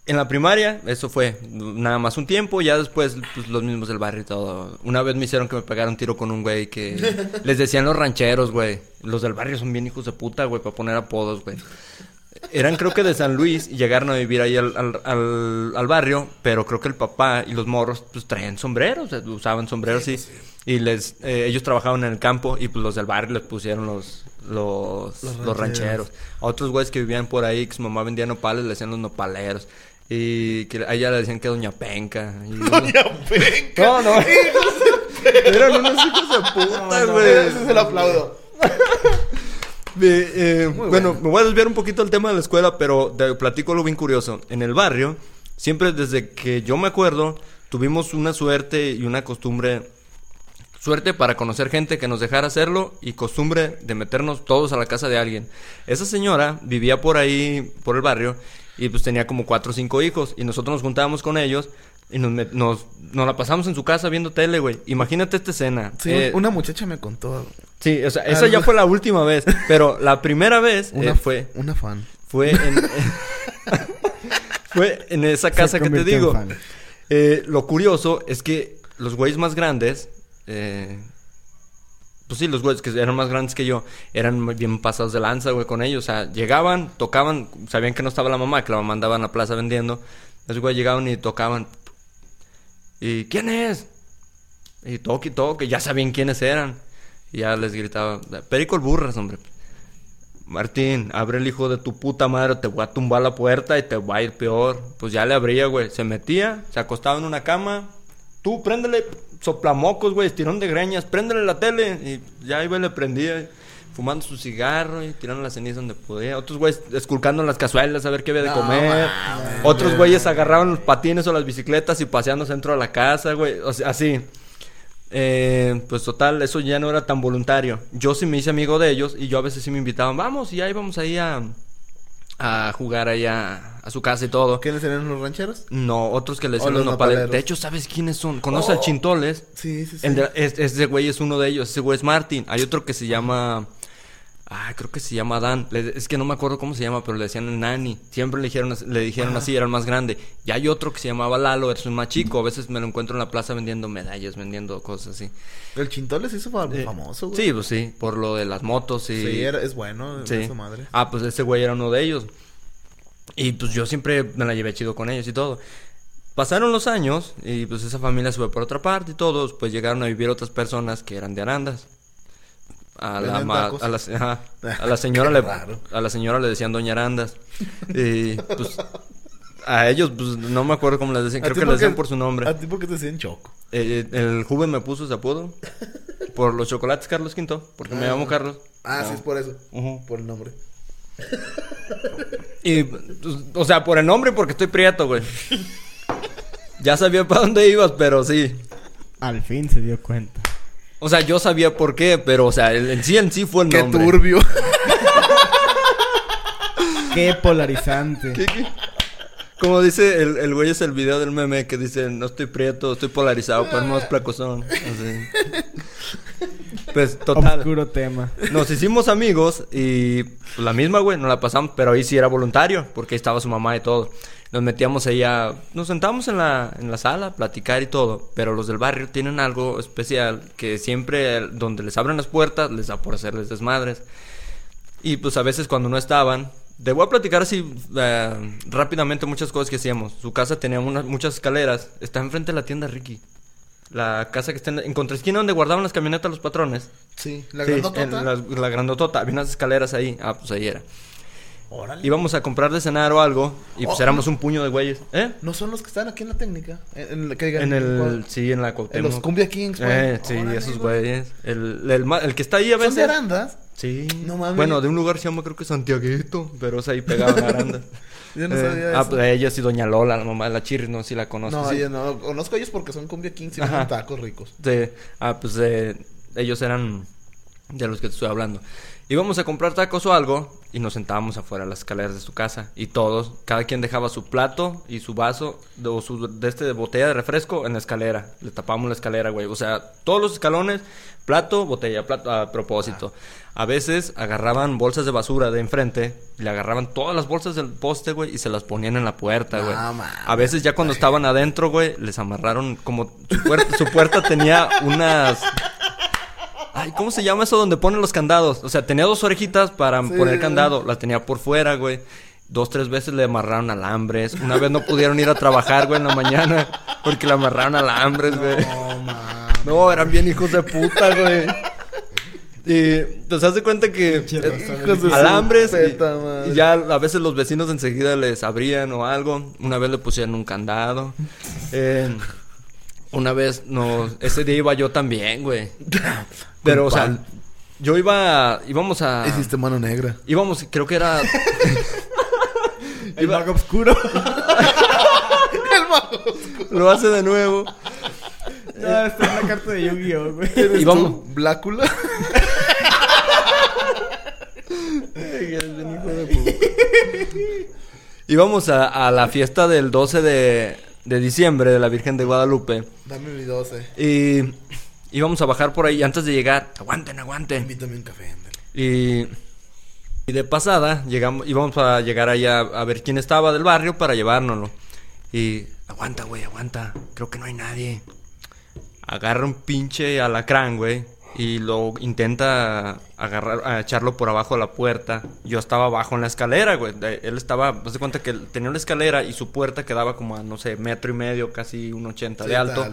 en la primaria, eso fue nada más un tiempo, ya después pues, los mismos del barrio y todo. Una vez me hicieron que me pegara un tiro con un güey que les decían los rancheros, güey. Los del barrio son bien hijos de puta, güey, para poner apodos, güey. Eran creo que de San Luis y llegaron a vivir ahí al, al, al- al barrio, pero creo que el papá y los morros pues traían sombreros, sea, usaban sombreros y, y les eh, ellos trabajaban en el campo y pues los del barrio les pusieron los los, Los los rancheros. A otros güeyes que vivían por ahí, que su mamá vendía nopales, le decían los nopaleros. Y que a ella le decían que Doña Penca. y- No, no. Eran unos hijos de puta, güey. Ese se lo aplaudo. Eh, bueno. me voy a desviar un poquito del tema de la escuela, pero te platico algo bien curioso. En el barrio, siempre desde que yo me acuerdo, tuvimos una suerte y una costumbre. Suerte para conocer gente que nos dejara hacerlo y costumbre de meternos todos a la casa de alguien. Esa señora vivía por ahí, por el barrio, y pues tenía como cuatro o cinco hijos. Y nosotros nos juntábamos con ellos y nos, nos, nos la pasamos en su casa viendo tele, güey. Imagínate esta escena. Sí, Eh, una muchacha me contó. Sí, o sea, esa ya fue la última vez. Pero la primera vez Una, eh, fue, una fan. fue en, fue en esa casa que te digo. Eh, lo curioso es que los güeyes más grandes, eh, pues sí, los güeyes que eran más grandes que yo, eran bien pasados de lanza, güey, con ellos. O sea, llegaban, tocaban, sabían que no estaba la mamá, que la mamá andaba en la plaza vendiendo. Los güeyes llegaban y tocaban. ¿Y quién es? Y toque y toque, ya sabían quiénes eran. Y ya les gritaba, Perico el burras, hombre. Martín, abre el hijo de tu puta madre, te voy a tumbar la puerta y te va a ir peor. Pues ya le abría, güey. Se metía, se acostaba en una cama. Tú, préndele soplamocos, güey, estirón de greñas, préndele la tele. Y ya iba le prendía, fumando su cigarro y tirando la ceniza donde podía. Otros güeyes esculcando en las cazuelas a ver qué había de No comer. Otros güeyes agarraban los patines o las bicicletas y paseando dentro de la casa, güey. O sea, así. Eh, pues total, eso ya no era tan voluntario. Yo sí me hice amigo de ellos y yo a veces sí me invitaban, vamos, y ahí vamos ahí a, a jugar allá a su casa y todo. ¿Quiénes eran los rancheros? No, otros que le decían los los nopaleros. De hecho, ¿sabes quiénes son? ¿Conoce Oh. al Chintoles? Sí, sí, sí. El de- es- ese güey es uno de ellos. Ese güey es Martin. Hay otro que se llama. Ah, creo que se llama Dan. Le- es que no me acuerdo cómo se llama, pero le decían Nani. Siempre le dijeron, le dijeron así, era el más grande. Y hay otro que se llamaba Lalo, es un más chico. A veces me lo encuentro en la plaza vendiendo medallas, vendiendo cosas así. El Chintole se hizo Eh, famoso, güey. Sí, pues sí, por lo de las motos y... Sí, era- es bueno, Sí. su madre. Ah, pues ese güey era uno de ellos. Y pues yo siempre me la llevé chido con ellos y todo. Pasaron los años y pues esa familia se fue por otra parte y todos, pues llegaron a vivir otras personas que eran de Arandas. A la, ma- a la, se- ajá, a la señora le raro. a la señora le decían Doña Arandas. Y pues a ellos pues no me acuerdo cómo les decían, ¿A creo que les decían por su nombre. ¿A ti por qué te decían Choco? Eh, el joven me puso ese apodo por los chocolates Carlos V, porque me llamo Carlos. Ah, sí, es por eso. Por el nombre. Y, pues, o sea, por el nombre porque estoy prieto, güey. Ya sabía para dónde ibas, pero sí. Al fin se dio cuenta. O sea, yo sabía por qué, pero, o sea, el- en sí en sí fue el Qué nombre. turbio. Qué polarizante. ¿Qué, qué? Como dice el, el güey es el video del meme que dice, no estoy prieto, estoy polarizado, pero no es placosón. Así. Pues, total. Oscuro tema. Nos hicimos amigos y pues, la misma, güey, nos la pasamos, pero ahí sí era voluntario, porque ahí estaba su mamá y todo. Nos metíamos ahí a... Nos sentábamos en la, en la sala a platicar y todo, pero los del barrio tienen algo especial que siempre donde les abren las puertas les da por hacerles desmadres. Y pues a veces cuando no estaban, te voy a platicar así eh, rápidamente muchas cosas que hacíamos. Su casa tenía unas, muchas escaleras, está enfrente de la tienda Ricky. La casa que está en, en contraesquina donde guardaban las camionetas los patrones. Sí, la Sí, grandotota. en la, la grandotota. Había unas escaleras ahí. Ah, pues ahí era. Órale. Íbamos a comprar de cenar o algo. Y pues Oh. éramos un puño de güeyes. ¿Eh? No son los que están aquí en la técnica. En, en la- que digan- En el... ¿cuál? Sí, en la En Cuauhtémoc. los Cumbia Kings, güey. Eh, sí, Órale, esos güey. güeyes. El, el, que está ahí a ¿Son veces. de Arandas? Sí. No mames. Bueno, de un lugar se llama creo que Santiaguito. Pero es ahí pegado en Aranda. Yo no Eh, sabía Ah, eso. pues ella sí, Doña Lola, la mamá de la Chirri. No sé si la conoces. No, sí. yo no. Conozco a ellos porque son Cumbia Kings y venden tacos ricos. Sí. Ah, pues eh, ellos eran de los que te estoy hablando. Íbamos a comprar tacos o algo y nos sentábamos afuera de las escaleras de su casa y todos, cada quien dejaba su plato y su vaso de, o su de este de botella de refresco en la escalera. Le tapamos la escalera, güey. O sea, todos los escalones, plato, botella, plato a propósito. A veces agarraban bolsas de basura de enfrente, y le agarraban todas las bolsas del poste, güey, y se las ponían en la puerta, güey. No, a veces ya cuando estaban adentro, güey, les amarraron como su puerta, su puerta tenía unas Ay, ¿cómo se llama eso donde ponen los candados? O sea, tenía dos orejitas para Sí. poner candado, las tenía por fuera, güey. Dos, tres veces le amarraron alambres. Una vez no pudieron ir a trabajar, güey, en la mañana porque le amarraron alambres, güey. No, mames. No, eran bien hijos de puta, güey. Y pues haz de cuenta que eh, alambres peta y, ya a veces los vecinos enseguida les abrían o algo. Una vez le pusieron un candado. Eh, una vez nos ese día iba yo también, güey. Pero o sea, yo iba íbamos a Hiciste mano negra. íbamos, creo que era El mago oscuro. lo hace de nuevo. no, esta es la carta de Yu-Gi-Oh, güey. ¿Eres Y vamos- tú, Blácula? Íbamos a, a la fiesta del 12 de, de diciembre de la Virgen de Guadalupe. Dame mi 12. Y íbamos a bajar por ahí antes de llegar. Aguanten, aguanten. Invítame un café, ándale. Y, y de pasada llegamos, íbamos a llegar allá a ver quién estaba del barrio para llevárnoslo. Y aguanta, güey, aguanta. Creo que no hay nadie. Agarra un pinche alacrán, güey. Y lo intenta agarrar, a echarlo por abajo de la puerta. Yo estaba abajo en la escalera, güey. Él estaba, de cuenta que él tenía una escalera y su puerta quedaba como a, no sé, metro y medio, casi un ochenta Sí, de alto.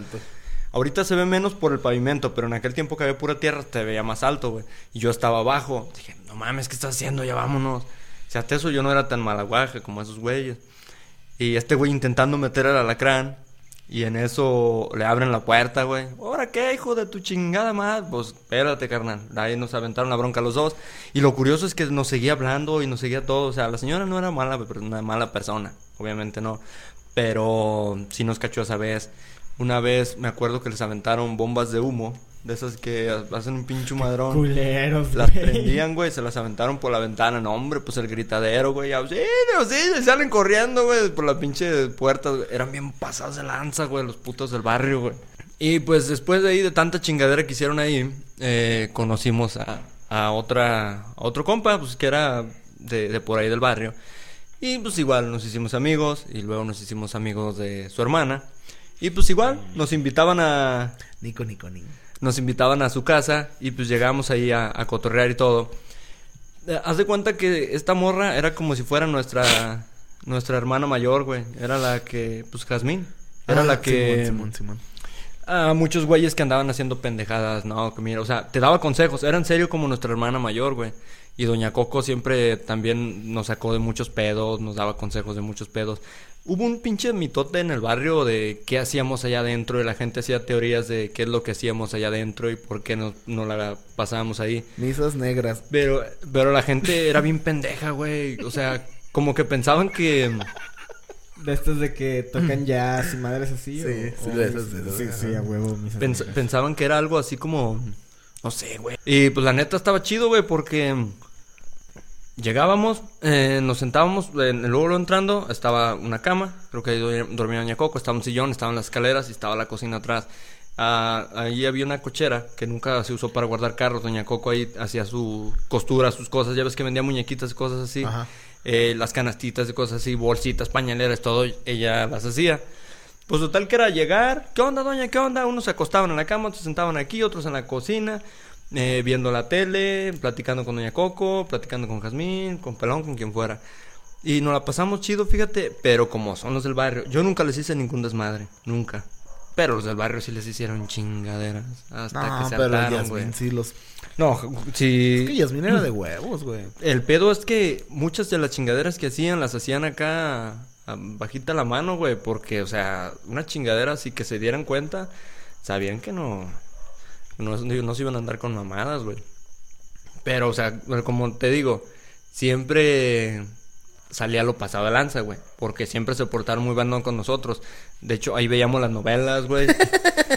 Ahorita se ve menos por el pavimento, pero en aquel tiempo que había pura tierra te veía más alto, güey. Y yo estaba abajo. Dije, no mames, ¿qué estás haciendo? Ya vámonos. O sea, hasta eso yo no era tan malaguaje como esos güeyes. Y este güey intentando meter el alacrán. Y en eso le abren la puerta, güey. ¿Ahora qué, hijo de tu chingada madre? Pues espérate, carnal. Ahí nos aventaron la bronca los dos. Y lo curioso es que nos seguía hablando y nos seguía todo. O sea, la señora no era mala, una mala persona. Obviamente no. Pero sí nos cachó esa vez. Una vez me acuerdo que les aventaron bombas de humo. De esas que hacen un pinche madrón. Culeros, Las güey. prendían, güey, se las aventaron por la ventana. No, hombre, pues el gritadero, güey. Sí, sí, sí, salen corriendo, güey, por la pinche puerta. Eran bien pasados de lanza, güey, los putos del barrio, güey. Y pues después de ahí, de tanta chingadera que hicieron ahí, eh, conocimos a, a otra, a otro compa, pues que era de, de por ahí del barrio. Y pues igual nos hicimos amigos y luego nos hicimos amigos de su hermana. Y pues igual nos invitaban a, Nico, Nico, Nico. nos invitaban a su casa y pues llegábamos ahí a, a cotorrear y todo. Eh, Haz de cuenta que esta morra era como si fuera nuestra nuestra hermana mayor, güey. Era la que, pues Jazmín. Era Ah, la que... Simón, Simón, Simón. A muchos güeyes que andaban haciendo pendejadas, no, que mira, o sea, te daba consejos, era en serio como nuestra hermana mayor, güey. Y Doña Coco siempre también nos sacó de muchos pedos, nos daba consejos de muchos pedos. Hubo un pinche mitote en el barrio de qué hacíamos allá adentro y la gente hacía teorías de qué es lo que hacíamos allá adentro y por qué no, no la pasábamos ahí. Misas negras. Pero, pero la gente era bien pendeja, güey. O sea, como que pensaban que... De estos de que tocan jazz y madres así. Sí, o- sí, o- de esos, de esos, Sí, a huevo. misas Pens- negras. pensaban que era algo así como. No sé, güey. Y pues la neta estaba chido, güey, porque. Llegábamos, eh, nos sentábamos, en, luego entrando, estaba una cama, creo que ahí do- dormía Doña Coco, estaba un sillón, estaban las escaleras y estaba la cocina atrás. Ah, ahí había una cochera que nunca se usó para guardar carros. Doña Coco ahí hacía su costura, sus cosas. Ya ves que vendía muñequitas y cosas así. Eh, las canastitas de cosas así, bolsitas, pañaleras, todo, ella las hacía. Pues total que era llegar, ¿qué onda, doña? ¿Qué onda? Unos se acostaban en la cama, otros se sentaban aquí, otros en la cocina, eh, viendo la tele, platicando con doña Coco, platicando con Jazmín, con Pelón, con quien fuera. Y nos la pasamos chido, fíjate, pero como son los del barrio, yo nunca les hice ningún desmadre, nunca. Pero los del barrio sí les hicieron chingaderas, hasta No, que se pero hartaron, güey. Yasmín sí los... No, sí. Es que Yasmín era de huevos, güey. El pedo es que muchas de las chingaderas que hacían las hacían acá bajita la mano, güey, porque, o sea, una chingadera así que se dieran cuenta, sabían que no, no, no se iban a andar con mamadas, güey. Pero, o sea, como te digo, siempre salía lo pasado de lanza, güey, porque siempre se portaron muy bandón con nosotros. De hecho, ahí veíamos las novelas, güey.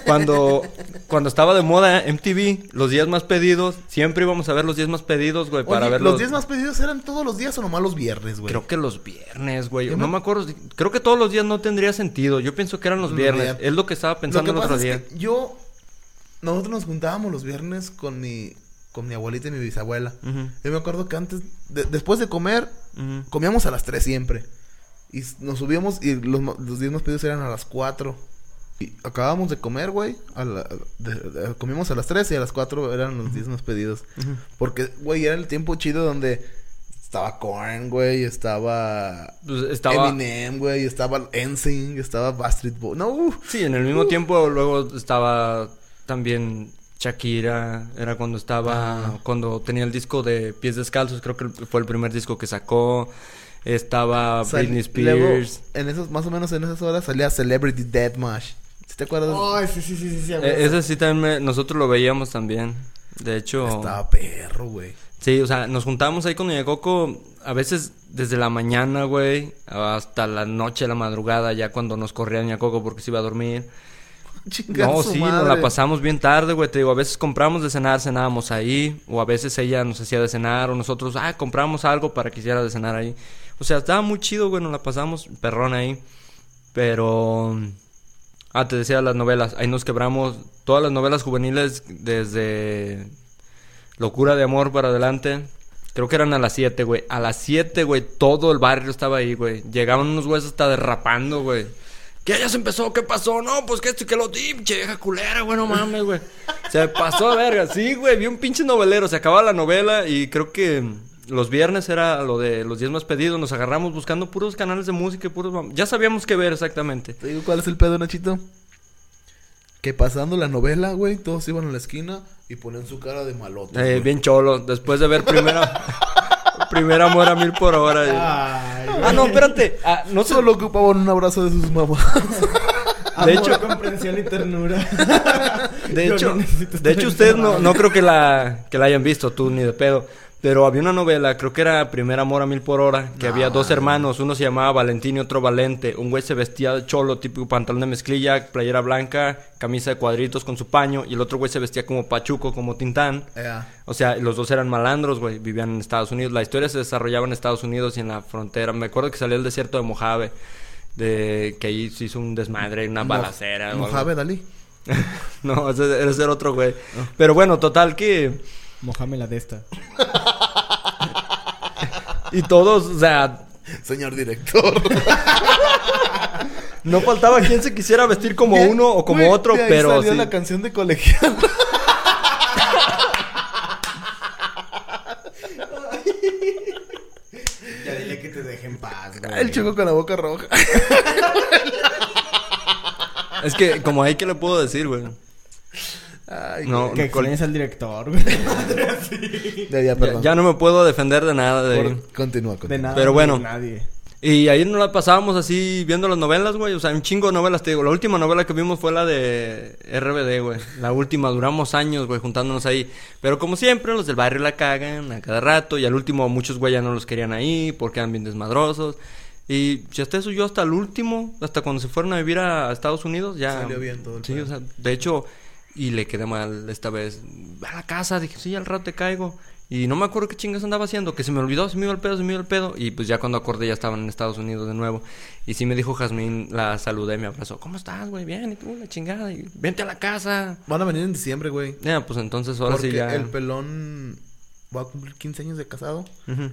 Cuando, cuando estaba de moda MTV, los días más pedidos, siempre íbamos a ver los días más pedidos, güey, para Oye, ver ¿los días más pedidos eran todos los días o nomás los viernes, güey? Creo que los viernes, güey. No me- me acuerdo. Creo que todos los días no tendría sentido. Yo pienso que eran los viernes. Es lo que estaba Lo pensando que el otro día. es que yo... Nosotros nos juntábamos los viernes con mi... Con mi abuelita y mi bisabuela. Yo me acuerdo que antes... de- después de comer, comíamos a las 3 siempre. Y nos subíamos y los, los días más pedidos eran a las 4. Y acabábamos de comer, güey. a la- de- a las 3 y a las 4 eran los días más pedidos. Porque, güey, era el tiempo chido donde estaba Korn, güey. Estaba... Pues estaba. Eminem, güey. Estaba NSYNC. Estaba Bastard Boy. No. Sí, en el mismo tiempo luego estaba también Shakira. Era cuando estaba. Ah. Cuando tenía el disco de Pies Descalzos. Creo que fue el primer disco que sacó. Estaba Sal- Britney luego, Spears. en esos, más o menos en esas horas salía Celebrity Deathmatch. ¿Sí te acuerdas? Ay, sí, sí, sí, sí, Eh, huevo. ese sí también me- nosotros lo veíamos también. De hecho. Estaba perro, güey. Sí, o sea, nos juntábamos ahí con Doña Coco a veces desde la mañana, güey, hasta la noche, la madrugada, ya cuando nos corría Doña Coco porque se iba a dormir. Chingar No, sí, nos la pasamos bien tarde, güey. Te digo, a veces compramos de cenar, cenábamos ahí. O a veces ella nos hacía de cenar. O nosotros, ah, compramos algo para que hiciera de cenar ahí. O sea, estaba muy chido, güey. Nos la pasamos perrón ahí. Pero... Ah, te decía las novelas. Ahí nos quebramos todas las novelas juveniles desde Locura de Amor para adelante. Creo que eran a las 7, güey. A las 7, güey, todo el barrio estaba ahí, güey. Llegaban unos güeyes hasta derrapando, güey. ¿Qué ya se empezó? ¿Qué pasó? No, pues que esto y que lo pinche vieja culera, güey, no mames, güey. Se pasó de verga, sí, güey. Vi un pinche novelero, se acababa la novela y creo que los viernes era lo de los 10 más pedidos. Nos agarramos buscando puros canales de música y puros. Ya sabíamos qué ver exactamente. Te digo cuál es el pedo, Nachito. Que pasando la novela, güey, todos iban a la esquina y ponían su cara de malote. Eh, bien cholo, después de ver primera. primera amor a mil por hora. y- Ay, Ah, no, espérate. Ah, no sé. Solo ocupaban un abrazo de sus mamás. Amor, de hecho- comprensión y ternura. De hecho, no de hecho ustedes no, no creo que la, que la hayan visto tú ni de pedo. Pero había una novela, creo que era Primer Amor a Mil por Hora, que había dos hermanos, uno se llamaba Valentín y otro Valente. Un güey se vestía de cholo, típico pantalón de mezclilla, playera blanca, camisa de cuadritos con su paño, y el otro güey se vestía como Pachuco, como Tintán. O sea, los dos eran malandros, güey, vivían en Estados Unidos. La historia se desarrollaba en Estados Unidos y en la frontera. Me acuerdo que salió el desierto de Mojave, de que ahí se hizo un desmadre, una Mo- balacera. Mojave Dalí. no, ese, ese era otro güey. Pero bueno, total que Mojame la de esta. Y todos, o sea, Señor director. no faltaba quien se quisiera vestir como Bien, uno o como güey, otro, de ahí pero salió sí. la canción de colegial. Ya dile que te deje en paz, güey. El chico con la boca roja. Es que, como ahí, ¿qué le puedo decir, güey? Ay, No. Que extrañes al director, güey. Ya, ya, Ya, perdón. ya no me puedo defender de nada de. Por- Continúa, continúa. De nada. Pero bueno. de Nadie. Y ahí nos la pasábamos así viendo las novelas, güey. O sea, un chingo de novelas, te digo. La última novela que vimos fue la de RBD, güey. La última, duramos años, güey, juntándonos ahí. Pero como siempre, los del barrio la cagan a cada rato. Y al último, muchos güey ya no los querían ahí porque eran bien desmadrosos. Y si hasta eso, yo hasta el último, hasta cuando se fueron a vivir a Estados Unidos, ya. Salió bien todo el Sí, o sea, de hecho, y le quedé mal esta vez. A la casa, dije, sí, al rato te caigo. Y no me acuerdo qué chingas andaba haciendo, que se me olvidó, se me iba el pedo, se me iba el pedo. Y pues ya cuando acordé ya estaban en Estados Unidos de nuevo. Y sí me dijo Jazmín, la saludé, me abrazó. ¿Cómo estás, güey? Bien, y tú, la chingada. Y vente a la casa. Van a venir en diciembre, güey. Ya, pues entonces ahora Porque sí ya. el pelón va a cumplir 15 años de casado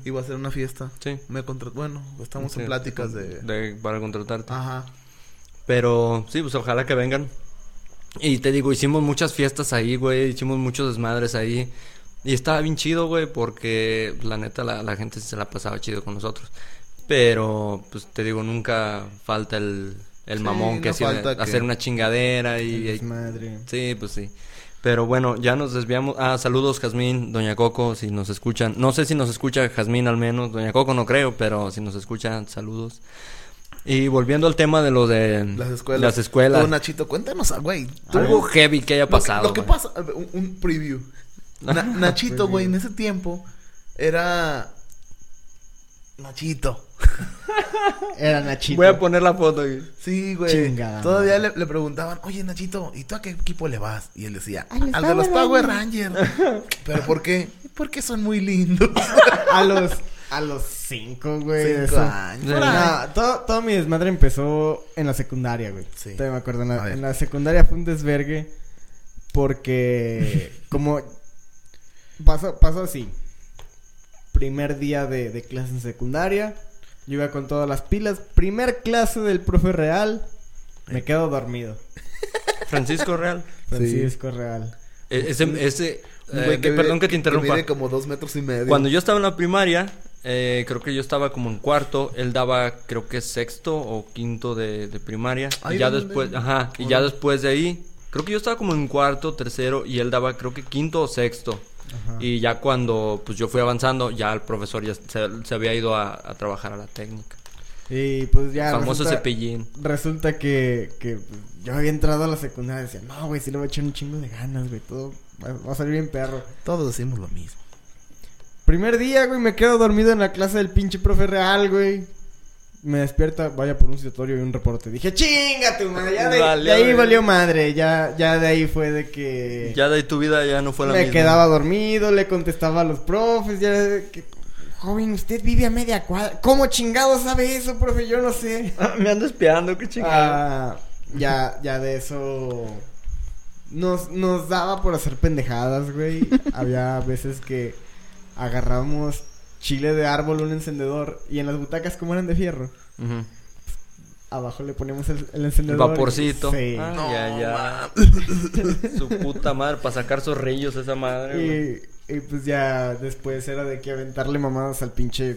y va a hacer una fiesta. Sí. Me. Bueno, estamos Sí, en pláticas de. de- para contratarte. Ajá. Pero sí, pues ojalá que vengan. Y te digo, hicimos muchas fiestas ahí, güey. Hicimos muchos desmadres ahí. Y estaba bien chido, güey, porque la neta la, la gente se la pasaba chido con nosotros. Pero, pues te digo, nunca falta el, el Sí, mamón que no hacía hacer que- una chingadera y... y- Madre. sí, pues sí. Pero bueno, ya nos desviamos. Ah, saludos, Jazmín, Doña Coco, si nos escuchan. No sé si nos escucha Jazmín al menos. Doña Coco no creo, pero si nos escuchan, saludos. Y volviendo al tema de lo de Las escuelas. Las escuelas. Tú, Nachito, cuéntanos, ah, güey. tú- Algo heavy que haya Lo que- pasado. Lo que, pasa, un, un preview. Na- Nachito, güey, en ese tiempo era. Nachito. Era Nachito. Voy a poner la foto. güey. Sí, güey. Chingada Todavía le, le preguntaban, oye, Nachito, ¿y tú a qué equipo le vas? Y él decía, A los al de los Power Power Rangers. ¿Pero por qué? Porque son muy lindos. A los, a los cinco, güey. de Cinco eso. años. No, todo, todo mi desmadre empezó en la secundaria, güey. Sí. Todavía me acuerdo. En la, ver. en la secundaria fue un desvergue. Porque, como. Pasó, pasó así. Primer día de, de clase en secundaria. Yo iba con todas las pilas. Primer clase del profe real. Me quedo dormido. Francisco Real. Francisco Real. E- Ese, ese, eh, que- perdón que te Que interrumpa. mide como dos metros y medio. Cuando yo estaba en la primaria, eh, creo que yo estaba como en cuarto. Él daba, creo que sexto o quinto de, de primaria. Y ya después, ajá, y ¿o ya después de ahí, creo que yo estaba como en cuarto, tercero, y él daba, creo que quinto o sexto. Ajá. Y ya cuando pues yo fui avanzando, ya el profesor ya se, se había ido a, a trabajar a la técnica. Y pues ya. Famoso resulta- cepillín. Resulta que, que yo había entrado a la secundaria y decía, no, güey, sí le voy a echar un chingo de ganas, güey, todo va, va a salir bien perro. Todos decimos lo mismo. Primer día, güey, me quedo dormido en la clase del pinche profe real, güey. Me despierta, vaya por un citatorio y un reporte. Dije, chinga tu madre, ya de, Valió, de ahí güey. valió madre, ya, ya de ahí fue de que Ya de ahí tu vida ya no fue la me misma. quedaba dormido, le contestaba a los profes, ya de que, joven, usted vive a media cuadra. ¿Cómo chingado sabe eso, profe? Yo no sé. Me ando espiando, qué chingada. Ah, ya, ya de eso nos, nos daba por hacer pendejadas, güey. Había veces que agarrábamos chile de árbol, un encendedor, y en las butacas como eran de fierro, abajo le poníamos el, el encendedor. Vaporcito. Sí. Ah, No, ya, ya. Su puta madre, para sacar zorrillos esa madre. Y, y pues ya después era de que aventarle mamadas al pinche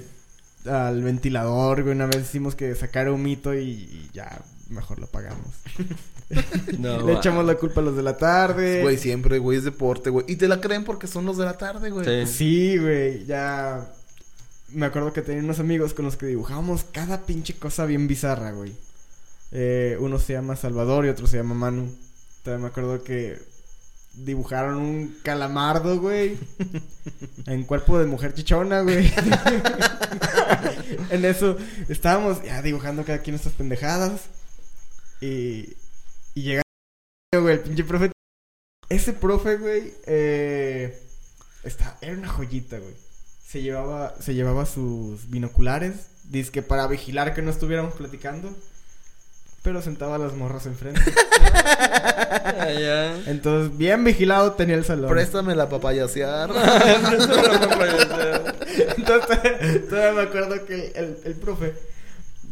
al ventilador, güey. Una vez hicimos que sacara un mito y, y ya mejor lo pagamos. No, Le va. echamos la culpa a los de la tarde. Güey, siempre, güey, es deporte, güey. Y te la creen porque son los de la tarde, güey. Sí. Sí, güey, ya. Me acuerdo que tenía unos amigos con los que dibujábamos cada pinche cosa bien bizarra, güey. Eh, uno se llama Salvador y otro se llama Manu. Todavía me acuerdo que dibujaron un calamardo, güey. en cuerpo de mujer chichona, güey. en eso estábamos ya dibujando cada quien nuestras pendejadas. Y, y llega, güey, el pinche profe. Ese profe, güey, eh, está, era una joyita, güey. Se llevaba, se llevaba sus binoculares, dice que para vigilar que no estuviéramos platicando. pero sentaba a las morras enfrente. Ya, ya. Entonces, bien vigilado tenía el salón. Préstame la papayasear. Entonces, todavía me acuerdo que el, el, el profe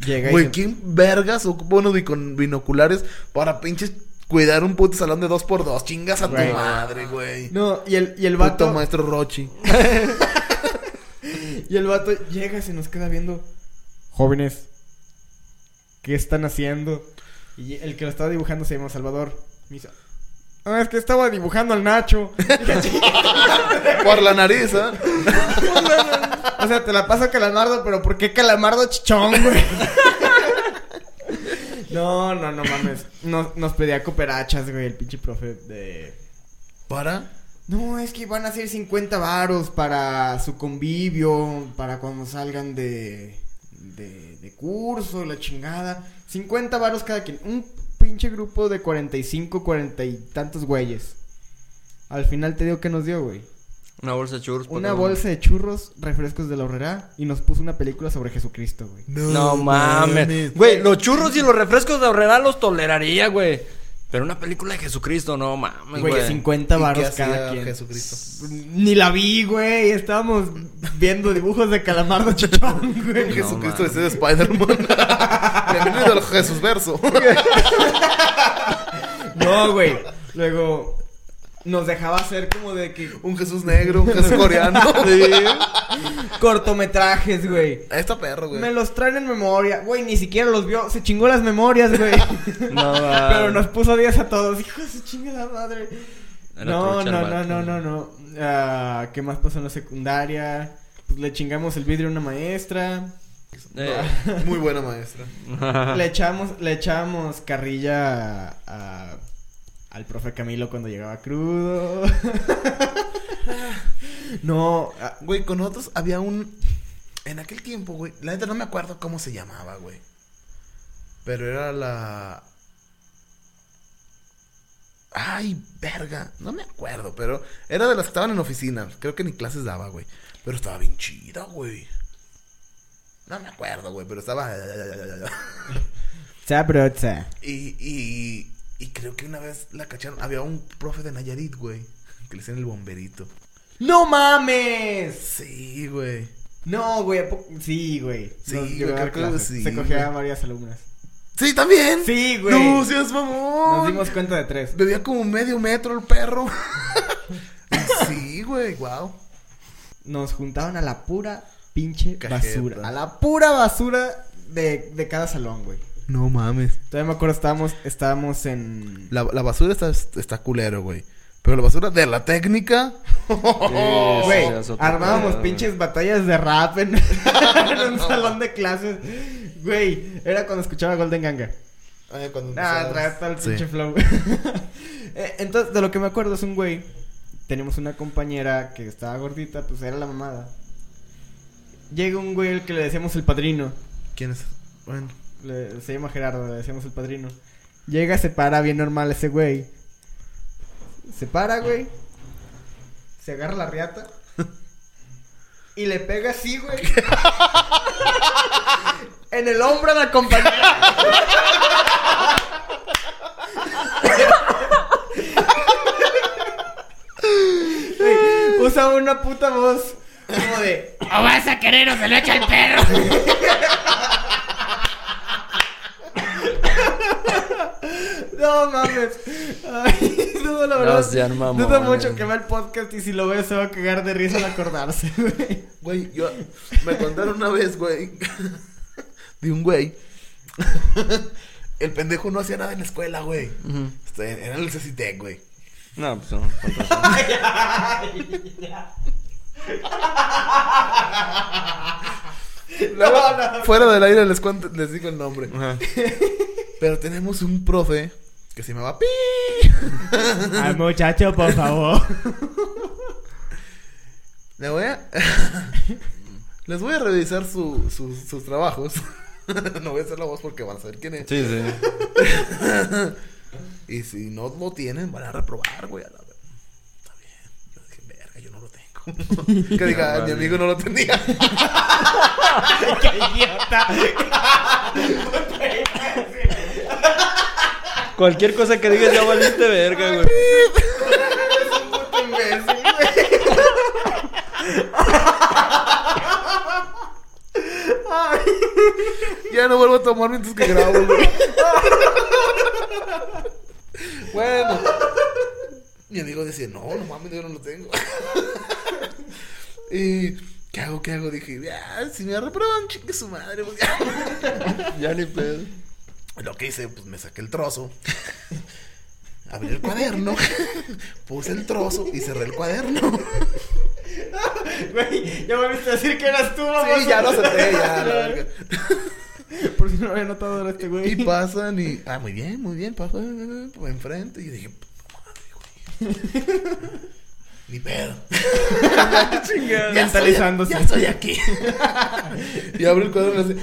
llega Güey, ¿quién vergas ocupa unos binoculares para pinches cuidar un puto salón de dos por dos? Chingas a tu madre, güey. No, y el, y el Puto vato... maestro Rochi. Y el vato llega y se nos queda viendo. Jóvenes, ¿qué están haciendo? Y el que lo estaba dibujando se llama Salvador. Me dice, ah, es que estaba dibujando al Nacho. Dije, "Chinga". Por la nariz. o sea, te la paso a Calamardo, pero ¿por qué Calamardo chichón, güey? no, no, no mames. Nos, nos pedía cooperachas, güey, el pinche profe de... ¿Para? No, es que van a ser 50 varos para su convivio, para cuando salgan de, de, de curso, la chingada. 50 varos cada quien. Un pinche grupo de 45, 40 y tantos güeyes. Al final te digo que nos dio, güey. Una bolsa de churros. Una bolsa de churros, refrescos de la horrera y nos puso una película sobre Jesucristo, güey. No mames. Güey, los churros y los refrescos de horrera los toleraría, güey. Pero una película de Jesucristo, no mames, Güey, güey. 50 ¿Y qué varos hacía cada quien. Jesucristo? Ni la vi, güey. Estábamos viendo dibujos de calamardo chichón, güey. Jesucristo mames. ese de Spider-Man. Bienvenido al Jesús verso. No, güey. Luego nos dejaba hacer como de que un Jesús negro, un Jesús coreano. cortometrajes, güey. Está perro, güey. Me los traen en memoria. Güey, ni siquiera los vio. Se chingó las memorias, güey. No, Pero nos puso 10 a todos. Hijo de su chingada madre. No, no, no, no, no, no. Ah, ¿Qué más pasó en la secundaria? Pues le chingamos el vidrio a una maestra. Eh. Muy buena maestra. Le echamos, le echamos carrilla a- a- al profe Camilo cuando llegaba crudo. no, ah, Güey, con nosotros había un. En aquel tiempo, güey. La neta no me acuerdo cómo se llamaba, güey. Pero era la. Ay, verga. No me acuerdo, pero era de las que estaban en oficina. Creo que ni clases daba, güey. Pero estaba bien chida, güey. No me acuerdo, güey, pero estaba. sabrosa. Y, y, y creo que una vez la cacharon. Había un profe de Nayarit, güey. Que le decían el bomberito. ¡No mames! Sí, güey. No, güey, sí, güey. Sí, güey, llevaba creo que sí, Se cogía a varias alumnas. Sí, también. Sí, güey. No seas mamón. Nos dimos cuenta de tres. Bebía como medio metro el perro. sí, güey, wow. Nos juntaban a la pura pinche Cajeta. basura. A la pura basura de, de cada salón, güey. No mames. Todavía me acuerdo, estábamos, estábamos en... La, la basura está, está culero, güey. Pero la basura de la técnica. Güey, armábamos pinches batallas de rap en, en un salón de clases. Güey, era cuando escuchaba Golden Ganga. Ay, cuando Ah, empezabas. trae todo el Sí. pinche flow. Eh, Entonces, de lo que me acuerdo es un güey. Tenemos una compañera que estaba gordita, pues era la mamada. Llega un güey al que le decíamos el padrino. ¿Quién es? Bueno. Le- se llama Gerardo, le decíamos el padrino. Llega, se para bien normal ese güey. Se para, güey. Se agarra la riata. Y le pega así, güey. en el hombro a la compañera. Usa una puta voz como de. O vas a querer o se lo echa el perro. No mames. Ay, dudo la verdad. No sean dudo mucho que vea el podcast y si lo ve se va a cagar de risa al acordarse, güey. Güey, yo. Me contaron una vez, güey. De un güey. El pendejo no hacía nada en la escuela, güey. Ujú. Este, Era el CCTEC, güey. No, pues no. con razón. Luego, Fuera del aire les, cuento- les digo el nombre. Ajá. Pero tenemos un profe que se llamaba Pi. Ay, muchacho, por favor. Le voy a... Les voy a revisar su- su- sus trabajos. no voy a hacer la voz porque van a saber quién es. Sí, sí. Y si no lo tienen, van a reprobar, güey. a la ver- Está bien. Yo dije, verga, yo no lo tengo. que diga, No, mi amigo no lo tenía. Qué idiota. Cualquier cosa que digas ya valiste verga, güey. Ya no vuelvo a tomar mientras que grabo, güey. bueno. Mi amigo decía, no, no mames, yo no lo tengo. y, ¿qué hago? ¿Qué hago? Dije, ya, si me reprueban, chingue su madre. Pues, ya. Ya ni pedo. Lo que hice, pues me saqué el trozo. Abrí el cuaderno. Puse el trozo y cerré el cuaderno. Güey, ya volviste a decir que eras tú, vamos. Sí, ya lo acepté, ya. la. Por si no había notado era este güey. Y pasan y. Ah, muy bien, muy bien. Pasó enfrente. Y dije, "Puta madre, güey". Ni pedo. Ya estoy- Mentalizándose. Ya estoy aquí. y abre el cuadro y hace.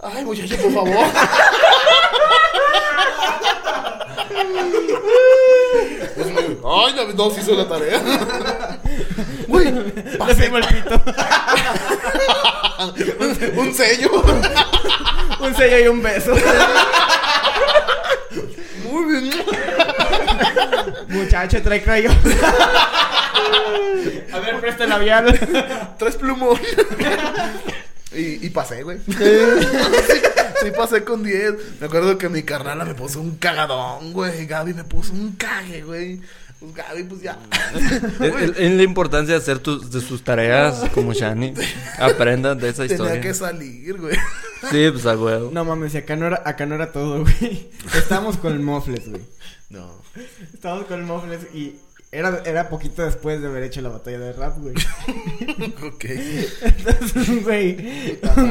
Ay, muchacho, por favor. Es muy- Ay, no, no se hizo la tarea. Güey, Le firmo el pito. un sello. un sello y un beso. Muy bien. Muchacho, trae crayón. A ver, presta el labial. Tres plumón. y, y pasé, güey. Sí, pasé con 10. Me acuerdo que mi carnala me puso un cagadón, güey. Gaby me puso un cague, güey. Pues Gaby, pues ya. Es, es- es la importancia de hacer tus, de sus tareas como Shani. Aprendan de esa Tenía historia. que salir, güey. Sí, pues a huevo. No mames, y acá no era, acá no era todo, güey. Estábamos con el Mofles, güey. No. Estábamos con el Mofles y era, era poquito después de haber hecho la batalla de rap, güey. Ok. Entonces, güey,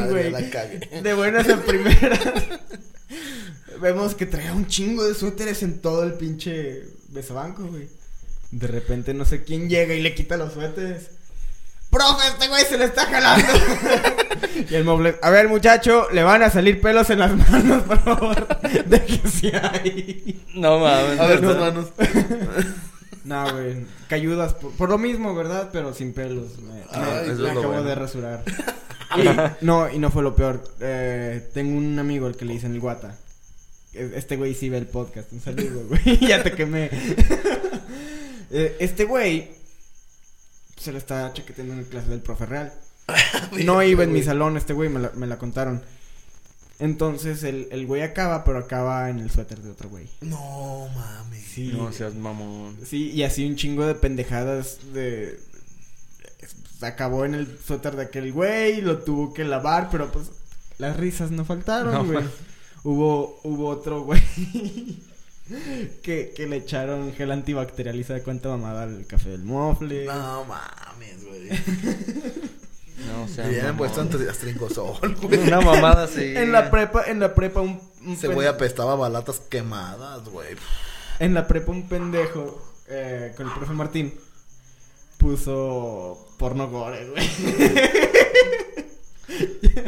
güey, la de buenas a primeras, vemos que traía un chingo de suéteres en todo el pinche besobanco, güey. De repente no sé quién llega y le quita los suéteres. ¡Profe, este güey se le está jalando! y el Mofles, a ver, muchacho, le van a salir pelos en las manos, por favor. Déjese ahí. No mames. A ver no. tus manos. No, güey, que ayudas por, por lo mismo, ¿verdad? Pero sin pelos. Me, Ay, acabo bueno. de rasurar. Y- no, y no fue lo peor. Eh, tengo un amigo al que le dicen el guata. E- Este güey sí ve el podcast. Un saludo, güey. ya te quemé. Eh, este güey se le está chaqueteando en clase del profe real. No iba en mi salón este güey, me la, me la contaron. Entonces el, el güey acaba, pero acaba en el suéter de otro güey. No mami. Sí. No seas mamón. Sí, y así un chingo de pendejadas de... Acabó en el suéter de aquel güey, lo tuvo que lavar, pero pues las risas no faltaron, No, güey. Hubo, hubo otro güey que, que le echaron gel antibacterial y sabe cuánta mamada al café del mofle. No mames, güey. No Se seas hubieran puesto mamón. astringosol, güey. Una mamada así. En la prepa, en la prepa un, un Ese pen- güey apestaba balatas quemadas, güey. En la prepa un pendejo eh, con el profe Martín puso porno gore, güey.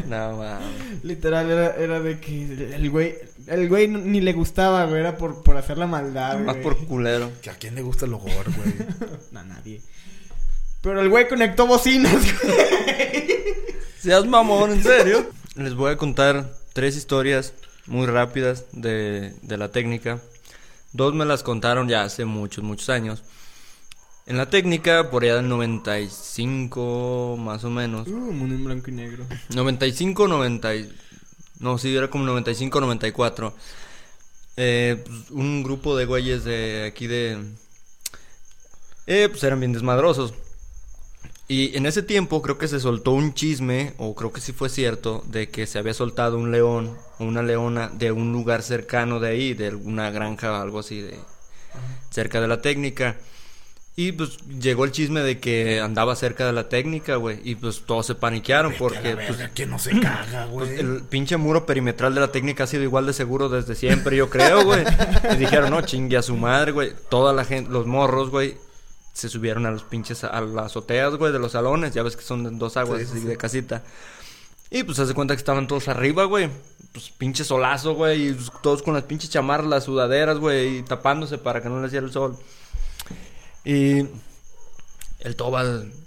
No mames. Literal, era, era de que el güey, el güey ni le gustaba, güey, era por, por hacer la maldad, Más güey. por culero. Que a quién le gusta el horror, güey. No, nadie. Pero el güey conectó bocinas, güey. Seas mamón, en serio. Les voy a contar tres historias muy rápidas de, de la técnica. Dos me las contaron ya hace muchos, muchos años. En la técnica, por allá del 95, más o menos. Uh, mundo en blanco y negro. 95, 90. y- No, sí, era como 95, 94. Eh, pues, un grupo de güeyes de aquí de. Eh, pues eran bien desmadrosos. Y en ese tiempo creo que se soltó un chisme, o creo que sí fue cierto, de que se había soltado un león o una leona de un lugar cercano de ahí, de alguna granja o algo así, de cerca de la técnica. Y pues llegó el chisme de que andaba cerca de la técnica, güey. Y pues todos se paniquearon porque a la pues, que no se caga, pues, güey. el pinche muro perimetral de la técnica ha sido igual de seguro desde siempre, yo creo, güey. Y dijeron, no, chingue a su madre, güey. Toda la gente, los morros, güey, se subieron a los pinches, a las azoteas, güey, de los salones. Ya ves que son dos aguas Sí, sí, así sí. de casita. Y pues hace cuenta que estaban todos arriba, güey. Pues pinche solazo, güey. Y pues, todos con las pinches chamarras, las sudaderas, güey. Y tapándose para que no les diera el sol. Y el Tobal pues,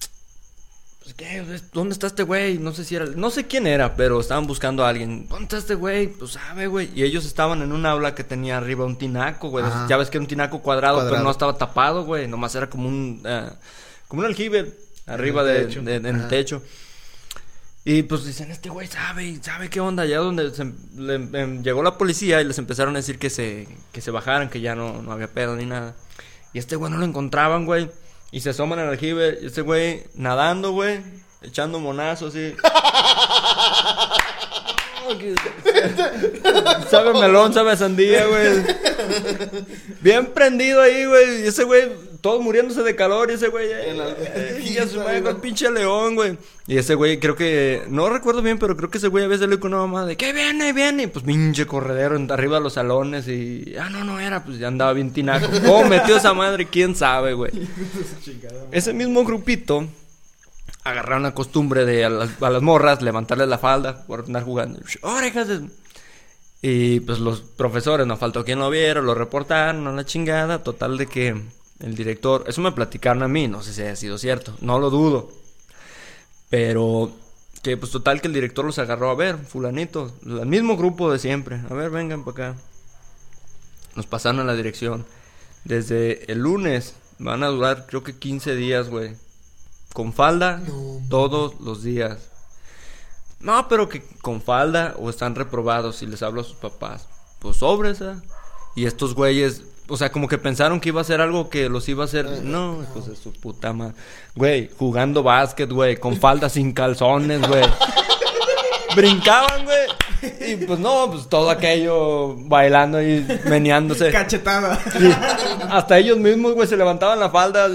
¿qué? ¿Dónde está este güey? No sé si era, no sé quién era, pero estaban buscando a alguien. ¿Dónde está este güey? Pues sabe, güey. Y ellos estaban en un aula que tenía arriba un tinaco, güey. Ajá. Ya ves que era un tinaco cuadrado, Cuadrado. pero no estaba tapado, güey. Nomás era como un, eh, como un aljibe arriba el de, techo. de- en el techo. Y pues dicen, este güey sabe, sabe qué onda. Ya donde se- le- llegó la policía y les empezaron a decir que se, que se bajaran, que ya no, no había pedo ni nada. Y este güey no lo encontraban, güey. Y se asoman al aljibe y este güey nadando, güey. Echando monazos así. sabe melón, sabe sandía, güey. Bien prendido ahí, güey. Y ese güey, todos muriéndose de calor. Y ese güey, eh, En la- eh, y a su madre con pinche león, güey. Y ese güey, creo que, no recuerdo bien, pero creo que ese güey a veces salió con una mamá de que viene, viene. Y pues pinche corredero arriba de los salones. Y, ah, no, no era, pues ya andaba bien tinaco. ¿Cómo metió esa madre? ¿Quién sabe, güey? Ese mismo grupito agarraron la costumbre de a las, a las morras levantarles la falda por andar jugando. ¡Ahora, hijas de-". Y pues los profesores, no faltó quien lo viera, lo reportaron a la chingada. Total de que el director, eso me platicaron a mí, no sé si haya sido cierto, no lo dudo. Pero que pues total que el director los agarró a ver, fulanitos, el mismo grupo de siempre. A ver, vengan para acá. Nos pasaron a la dirección. Desde el lunes van a durar creo que 15 días, güey. Con falda todos los días. No, pero que con falda o están reprobados y les hablo a sus papás. Pues sobres, ¿eh? Y estos güeyes, o sea, como que pensaron que iba a ser algo que los iba a hacer. No, hijos de su puta madre. Güey, jugando básquet, güey, con falda sin calzones, güey. Brincaban, güey. Y pues no, pues todo aquello bailando y meneándose. Cachetada. Hasta ellos mismos, güey, se levantaban la falda.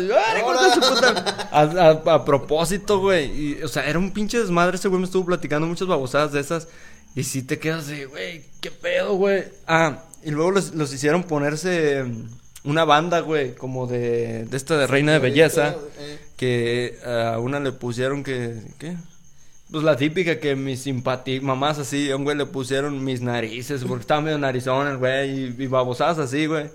A, a- a propósito, güey. Y, o sea, era un pinche desmadre. Ese güey me estuvo platicando muchas babosadas de esas. Y sí te quedas de, güey, ¿qué pedo, güey? Ah, y luego los, los hicieron ponerse mm, una banda, güey, como de, de esta de Reina de Belleza. Que a una le pusieron que, ¿qué? Pues la típica que mis simpatí mamás así, a un güey le pusieron mis narices, porque estaba medio narizón el güey, y, y babosadas así, güey.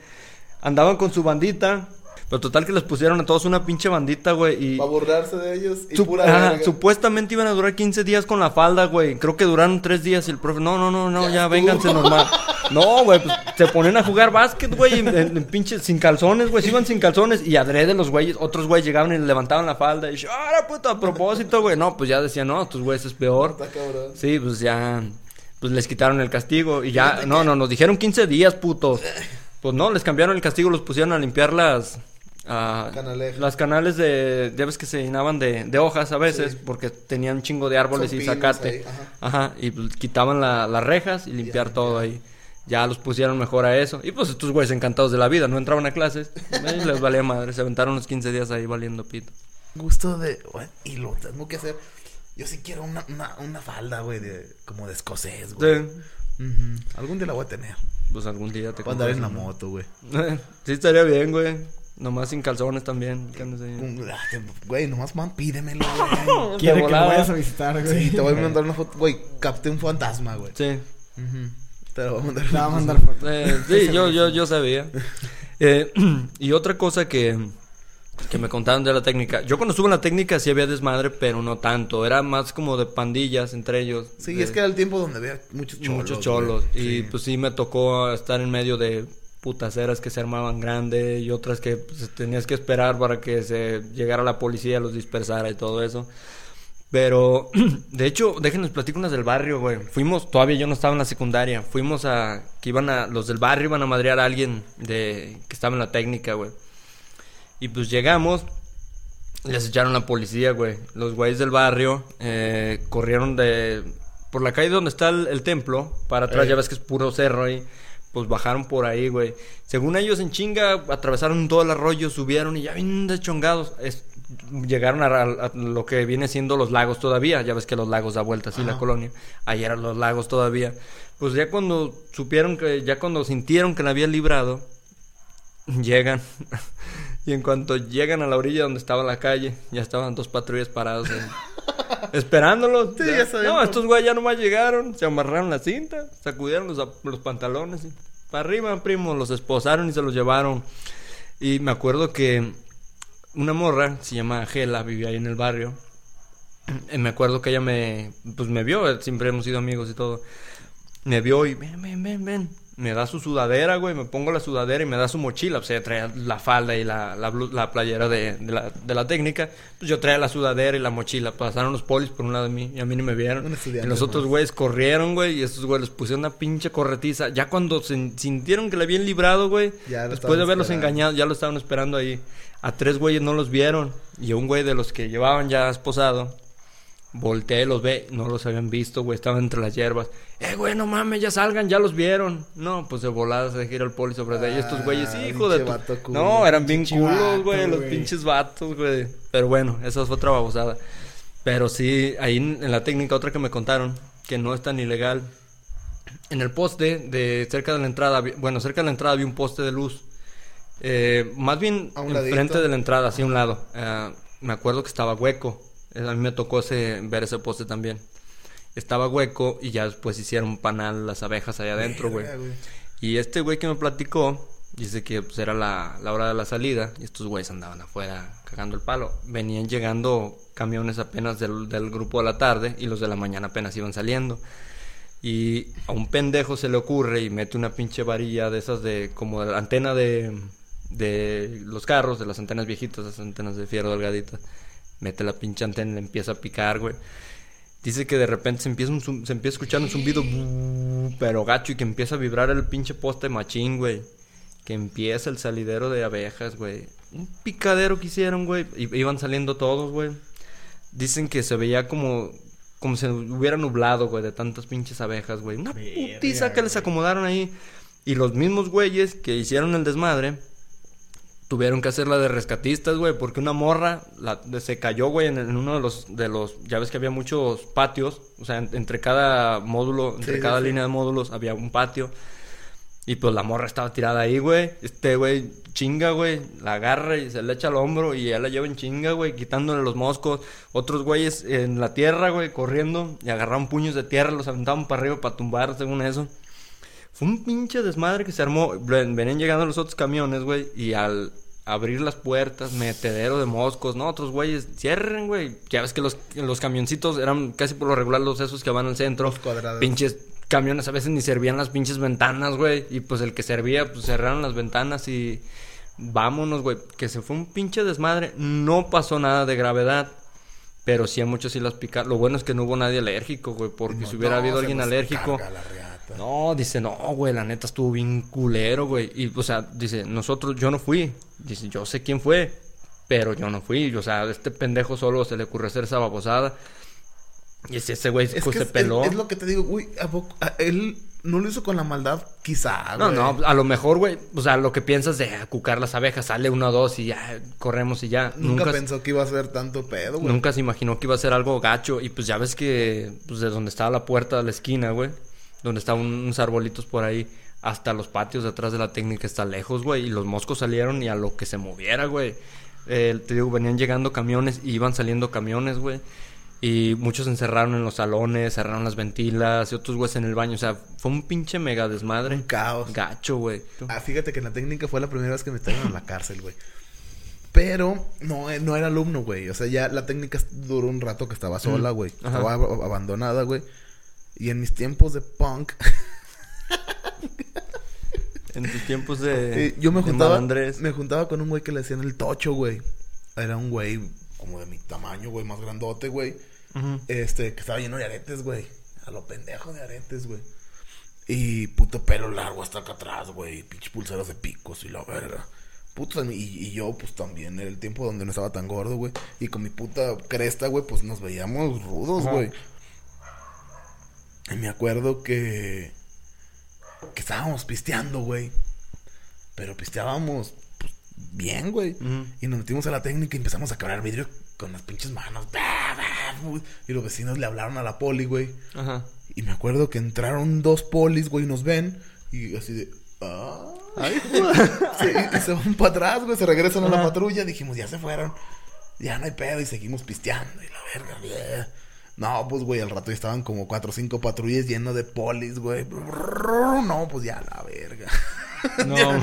Andaban con su bandita, pero total que les pusieron a todos una pinche bandita, güey, y... Para burlarse de ellos y Sup- pura ajá, supuestamente iban a durar 15 días con la falda, güey. Creo que duraron 3 días y el profe, no, no, no, no, ya, vénganse normal. No, güey, pues se ponen a jugar básquet, güey, en, en pinche, sin calzones, güey. Se iban sin calzones y adrede los güeyes, otros güeyes llegaban y levantaban la falda y, ahora puto, a propósito, güey. No, pues ya decían, no, tus güeyes es peor. Está cabrón. Sí, pues ya, pues les quitaron el castigo y ya, no, no, nos dijeron 15 días, putos. Pues no, les cambiaron el castigo, los pusieron a limpiar las... Canalejas. las canales de, ya ves que se llenaban de, de hojas a veces, Sí. porque tenían un chingo de árboles Son y zacate. ahí, ajá. y pues, quitaban la- las rejas y limpiar todo ahí. Ya los pusieron mejor a eso. Y pues estos güeyes encantados de la vida, no entraban a clases. Les valía madre, se aventaron unos 15 días ahí valiendo pito. Gusto de. y lo tengo que hacer. Yo sí quiero una, una, una falda, güey, de, como de escocés, güey. Sí. Ujú. Algún día la voy a tener. Pues algún día te Para andar en la moto, güey. sí, estaría bien, güey. Nomás sin calzones también. ah, Güey, nomás man, pídemelo, güey. Quiere que lo vayas a visitar, güey. Sí, te voy a mandar una foto. Güey, capté un fantasma, güey. Sí. Te lo voy a mandar. Te va a mandar foto. Eh, sí, yo, yo, yo sabía. Eh, y otra cosa que, que me contaron de la técnica. Yo cuando estuve en la técnica sí había desmadre, pero no tanto. Era más como de pandillas entre ellos. Sí, De- es que era el tiempo donde había muchos cholos. muchos güey. cholos. Y Sí. pues sí me tocó estar en medio de putaceras que se armaban grande y otras que pues, tenías que esperar para que se llegara la policía, los dispersara y todo eso. Pero, de hecho, déjenles platico unas del barrio, güey. Fuimos, todavía yo no estaba en la secundaria. Fuimos a, que iban a, los del barrio iban a madrear a alguien de, que estaba en la técnica, güey. Y pues llegamos, les echaron la policía, güey. Los güeyes del barrio eh, corrieron de... Por la calle donde está el, el templo, para atrás, Eh. ya ves que es puro cerro ahí. Pues bajaron por ahí, güey. Según ellos en chinga, atravesaron todo el arroyo, subieron y ya bien deschongados. Es- llegaron a, a lo que viene siendo los lagos todavía. Ya ves que los lagos da vuelta así la colonia. Ahí eran los lagos todavía. Pues ya cuando supieron que, ya cuando sintieron que la habían librado, llegan. y en cuanto llegan a la orilla donde estaba la calle, ya estaban dos patrullas parados ahí. Esperándolos. Sí, ya sabían no, estos güeyes ya nomás llegaron, se amarraron la cinta, sacudieron los, los pantalones y para arriba, primo, los esposaron y se los llevaron. Y me acuerdo que una morra, se llama Gela, vivía ahí en el barrio. eh, me acuerdo que ella me, pues me vio, siempre hemos sido amigos y todo. Me vio y ven, ven, ven, ven. Me da su sudadera, güey, me pongo la sudadera y me da su mochila. O sea, traía la falda y la, la, blu- la playera de, de la, de la técnica. Pues yo traía la sudadera y la mochila. Pasaron los polis por un lado de mí y a mí no me vieron. Y los otros güeyes corrieron, güey, y estos güeyes les pusieron una pinche corretiza. Ya cuando se sintieron que le habían librado, güey, después de haberlos esperando. engañado, ya lo estaban esperando ahí. A tres güeyes no los vieron. Y un güey de los que llevaban ya esposado, volteé, los ve, no los habían visto, güey, estaban entre las hierbas. Eh, güey, no mames, ya salgan, ya los vieron. No, pues de volada se gira el poli sobre de ahí. Estos güeyes, Ah, hijo de tu... culo. No, eran bien culos, güey, los pinches vatos, güey. Pero bueno, esa fue otra babosada. Pero sí, ahí en la técnica, otra que me contaron, que no es tan ilegal. En el poste de cerca de la entrada, bueno, cerca de la entrada había un poste de luz. Eh, más bien enfrente de la entrada, así a un lado. Eh, me acuerdo que estaba hueco. Eh, A mí me tocó ese, ver ese poste también. Estaba hueco y ya después hicieron un panal las abejas allá adentro, güey. Y este güey que me platicó, dice que pues, era la, la hora de la salida y estos güeyes andaban afuera cagando el palo. Venían llegando camiones apenas del, del grupo de la tarde y los de la mañana apenas iban saliendo. Y a un pendejo se le ocurre y mete una pinche varilla de esas de como de la antena de, de los carros, de las antenas viejitas, esas antenas de fierro delgaditas. Mete la pinche antena y le empieza a picar, güey. Dice que de repente se empieza, un se empieza a escuchar un zumbido, pero gacho, y que empieza a vibrar el pinche poste machín, güey. Que empieza el salidero de abejas, güey. Un picadero que hicieron, güey. Iban saliendo todos, güey. Dicen que se veía como, como se hubiera nublado, güey, de tantas pinches abejas, güey. Una putiza que les acomodaron ahí. Y los mismos güeyes que hicieron el desmadre tuvieron que hacerla de rescatistas, güey, porque una morra la, se cayó, güey, en, en uno de los, de los, ya ves que había muchos patios, o sea, en- entre cada módulo, entre sí, cada sí. línea de módulos había un patio. Y pues la morra estaba tirada ahí, güey. Este güey chinga, güey. La agarra y se le echa al hombro y ya la lleva en chinga, güey, quitándole los moscos. Otros güeyes en la tierra, güey, corriendo y agarraban puños de tierra, los aventaban para arriba para tumbar, según eso. Fue un pinche desmadre que se armó. Ven- Venían llegando los otros camiones, güey, y al abrir las puertas, metedero de moscos, ¿no? Otros güeyes, cierren, güey. Ya ves que los, los camioncitos eran casi por lo regular los esos que van al centro. Los cuadrados. Pinches camiones a veces ni servían las pinches ventanas, güey. Y pues el que servía, pues cerraron las ventanas y vámonos, güey. Que se fue un pinche desmadre. No pasó nada de gravedad. Pero sí a muchos sí las picaron. Lo bueno es que no hubo nadie alérgico, güey. Porque si hubiera No, habido alguien alérgico. No, dice, no, güey, la neta estuvo bien culero, güey. Y, o sea, dice, nosotros, yo no fui. Dice, yo sé quién fue, pero yo no fui. O sea, a este pendejo solo se le ocurrió hacer esa babosada. Y ese, ese güey Es pues, que se es, peló. es- es lo que te digo, uy, ¿a poco- a- él no lo hizo con la maldad, quizá, No, güey. no, a lo mejor, güey, o sea, lo que piensas de cucar las abejas, sale una o dos y ya corremos y ya. Nunca, Nunca, pensó que iba a ser tanto pedo, güey. nunca se imaginó que iba a ser algo gacho. Y pues ya ves que, pues de donde estaba la puerta de la esquina, güey, donde estaban unos arbolitos por ahí, hasta los patios detrás de la técnica está lejos, güey. Y los moscos salieron y a lo que se moviera, güey. Eh, te digo, venían llegando camiones y iban saliendo camiones, güey. Y muchos se encerraron en los salones, cerraron las ventilas y otros güeyes en el baño. O sea, fue un pinche mega desmadre. Un caos. Gacho, güey. Ah, fíjate que en la técnica fue la primera vez que me metieron a la cárcel, güey. Pero no, eh, no era alumno, güey. O sea, ya la técnica duró un rato que estaba sola, güey. Estaba ab- abandonada, güey. Y en mis tiempos de punk, En tus tiempos de. eh, yo me de juntaba, malandrés. me juntaba con un güey que le decían el tocho, güey. Era un güey como de mi tamaño, güey, más grandote, güey. Este, que estaba lleno de aretes, güey. A lo pendejo de aretes, güey. Y puto pelo largo hasta acá atrás, güey. Pinche pulseras de picos y la verga. Puto, y, y yo, pues también, era el tiempo donde no estaba tan gordo, güey. Y con mi puta cresta, güey, pues nos veíamos rudos, Ajá. güey. Y me acuerdo que. que estábamos pisteando, güey. Pero pisteábamos bien, güey. Y nos metimos a la técnica y empezamos a quebrar vidrio con las pinches manos. Bah, bah, güey. Y los vecinos le hablaron a la poli, güey. Ajá. Y me acuerdo que entraron dos polis, güey, y nos ven. Y así de. Ah. Ay, y se van para atrás, güey. Se regresan a la patrulla. Dijimos, ya se fueron. Ya no hay pedo. Y seguimos pisteando. Y la verga, bleh. No, pues, güey, al rato ya estaban como cuatro o cinco patrullas llenos de polis, güey. No, pues ya la verga. No.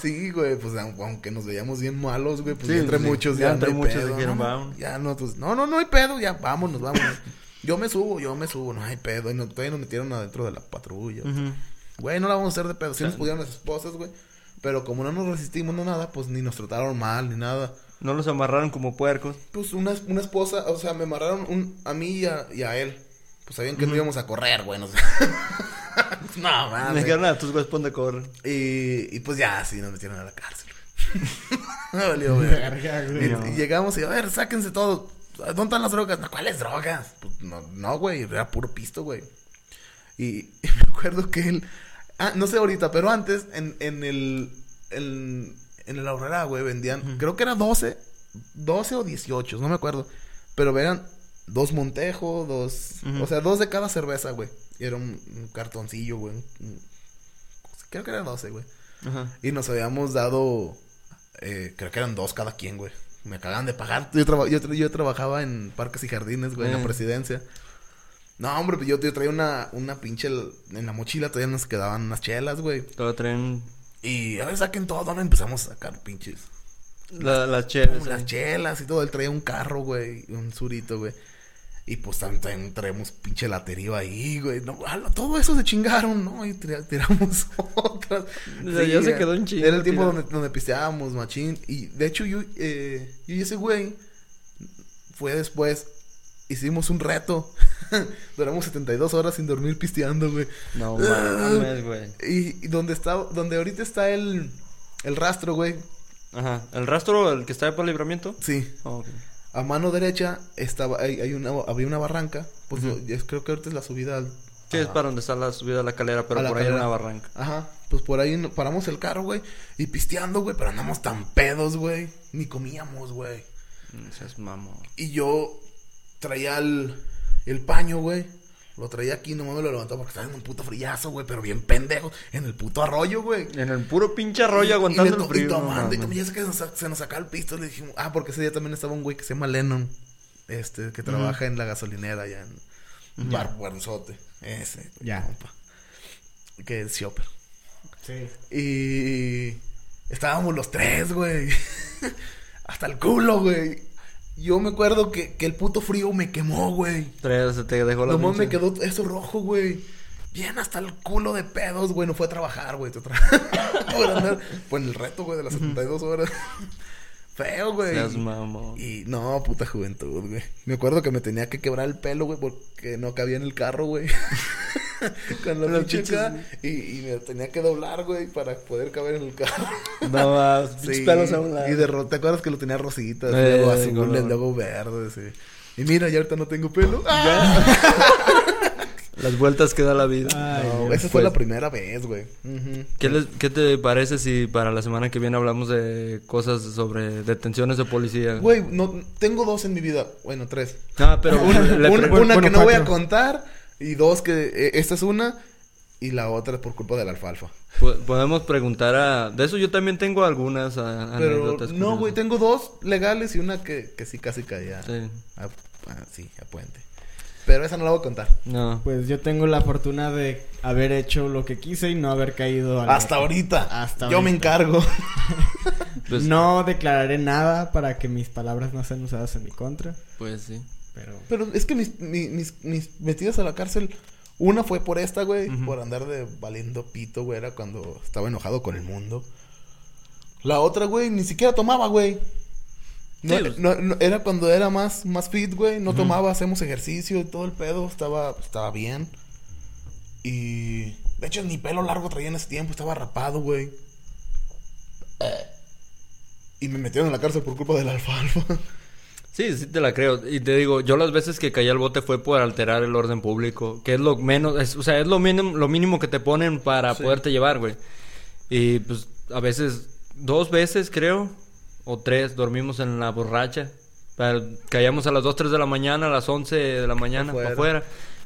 Sí, güey, pues aun- aunque nos veíamos bien malos, güey, pues Sí, entre sí, muchos ya entre no muchos pedo. dijeron, no, no. Ya nosotros, no, no, no hay pedo, ya vámonos, vámonos. yo me subo, yo me subo, no hay pedo. Y no, todavía nos metieron adentro de la patrulla. Ujú. Güey, no la vamos a hacer de pedo. Sí nos pudieron las esposas, güey. Pero como no nos resistimos, no nada, pues ni nos trataron mal, ni nada. No los amarraron como puercos. Pues una, una esposa, o sea, me amarraron un, a mí y a, y a él. Pues sabían que no íbamos a correr, güey. No, sé. no Me mames. dijeron a tus güeyes a correr. Y, y pues ya, sí, nos metieron a la cárcel. Me valió, güey. Y, No. y llegamos y, a ver, sáquense todo. ¿Dónde están las drogas? No, ¿Cuáles drogas? Pues, no, no, güey, era puro pisto, güey. Y, y me acuerdo que él, ah, no sé ahorita, pero antes, en, en el, en, en el Aurrera, güey, vendían, creo que era 12, 12 o 18, no me acuerdo. Pero eran dos Montejo, dos, o sea, dos de cada cerveza, güey. Y era un, un cartoncillo, güey. un- creo que era 12, güey. Ajá. Y nos habíamos dado, eh, creo que eran dos cada quien, güey. Me acaban de pagar. Yo, traba- yo, tra- yo trabajaba en parques y jardines, güey, en Eh. la presidencia. No, hombre, pues yo, yo traía una, una pinche... En la mochila todavía nos quedaban unas chelas, güey. Todo traen Y a ver, saquen todo, ¿no? Empezamos a sacar pinches... la, las chelas. Las ahí. chelas y todo. Él traía un carro, güey. Un surito, güey. Y pues también, traemos pinche laterío ahí, güey. No, todo eso se chingaron, ¿no? Y tira- tiramos otras. O sea, ya se quedó un chingo Era el tiempo donde, donde pisteábamos, machín. Y de hecho, yo, eh, yo y ese güey fue después. Hicimos un reto. Duramos 72 horas sin dormir pisteando, güey. No mames, güey. Y, y donde está, donde ahorita está el, el rastro, güey. Ajá. ¿El rastro, el que está por libramiento? Sí. Oh. A mano derecha estaba, hay, hay una, había una barranca. Pues creo que ahorita es la subida al. Sí, es para donde está la subida a la calera, pero por ahí hay una barranca. Ajá. Pues por ahí paramos el carro, güey. Y pisteando, güey. Pero andamos tan pedos, güey. Ni comíamos, güey. Seas mamón. Y yo traía el, el paño, güey. Lo traía aquí, nomás me lo levantaba porque estaba en un puto frillazo, güey. Pero bien pendejo. En el puto arroyo, güey. En el puro pinche arroyo Y- aguantando y el frío. Y no tomando, y. Ya sé que se nos, se nos sacaba el pisto. Le dijimos, ah, porque ese día también estaba un güey que se llama Lennon. Este, que trabaja en la gasolinera allá en Bar Buenzote. Ese. Ya. compa. Que es shopper. Sí. Y estábamos los tres, güey. Hasta el culo, güey. Yo me acuerdo que, que el puto frío me quemó, güey. Se te dejó la Nomás me quedó eso rojo, güey. Bien hasta el culo de pedos, güey. No fue a trabajar, güey. Por andar por el reto, güey, de las 72 horas. Feo, güey. Mamón. Y no, puta juventud, güey. Me acuerdo que me tenía que quebrar el pelo, güey, porque no cabía en el carro, güey. Con la acá. Y, y me tenía que doblar, güey, para poder caber en el carro. No más, Sí, pelos a un lado. Y de ¿te acuerdas que lo tenía rositas? Eh, luego azules, luego verdes, sí. Y mira, ya ahorita no tengo pelo. Las vueltas que da la vida. Ay, No, esa fue la primera vez, güey. Ujú. ¿Qué, les- ¿Qué te parece si para la semana que viene hablamos de cosas sobre detenciones de policía? Güey, no, tengo dos en mi vida. Bueno, tres. Ah, pero una, una una bueno, que no voy a contar. Y dos que... eh, esta es una. Y la otra es por culpa de la alfalfa. po- podemos preguntar a... De eso yo también tengo algunas a- Pero anécdotas no, güey, tengo dos legales y una que, que sí casi caía. Sí. A, a- sí, a puente. Pero esa no la voy a contar. No. Pues yo tengo la fortuna de haber hecho lo que quise y no haber caído al Hasta ahorita. Hasta Yo me ahorita. encargo. Pues, No declararé nada para que mis palabras no sean usadas en mi contra. Pues sí. Pero Pero es que mis, mi- mis, mis metidas a la cárcel, una fue por esta, güey, por andar de valiendo pito, güey, era cuando estaba enojado con el mundo. La otra, güey, ni siquiera tomaba, güey. No, Sí, pues. no- no- era cuando era más, más fit, güey, no tomaba, hacemos ejercicio y todo el pedo, estaba, estaba bien. Y de hecho ni pelo largo traía en ese tiempo, estaba rapado, güey. Y me metieron en la cárcel por culpa de la alfalfa. Sí, sí te la creo. Y te digo, yo las veces que caí al bote fue por alterar el orden público, que es lo menos, es- o sea, es lo mínimo, lo mínimo que te ponen para poderte llevar, güey. Y pues a veces, dos veces creo, o tres, dormimos en la borracha. Caíamos a las 2, 3 de la mañana, a las 11 de la mañana, para Afuera.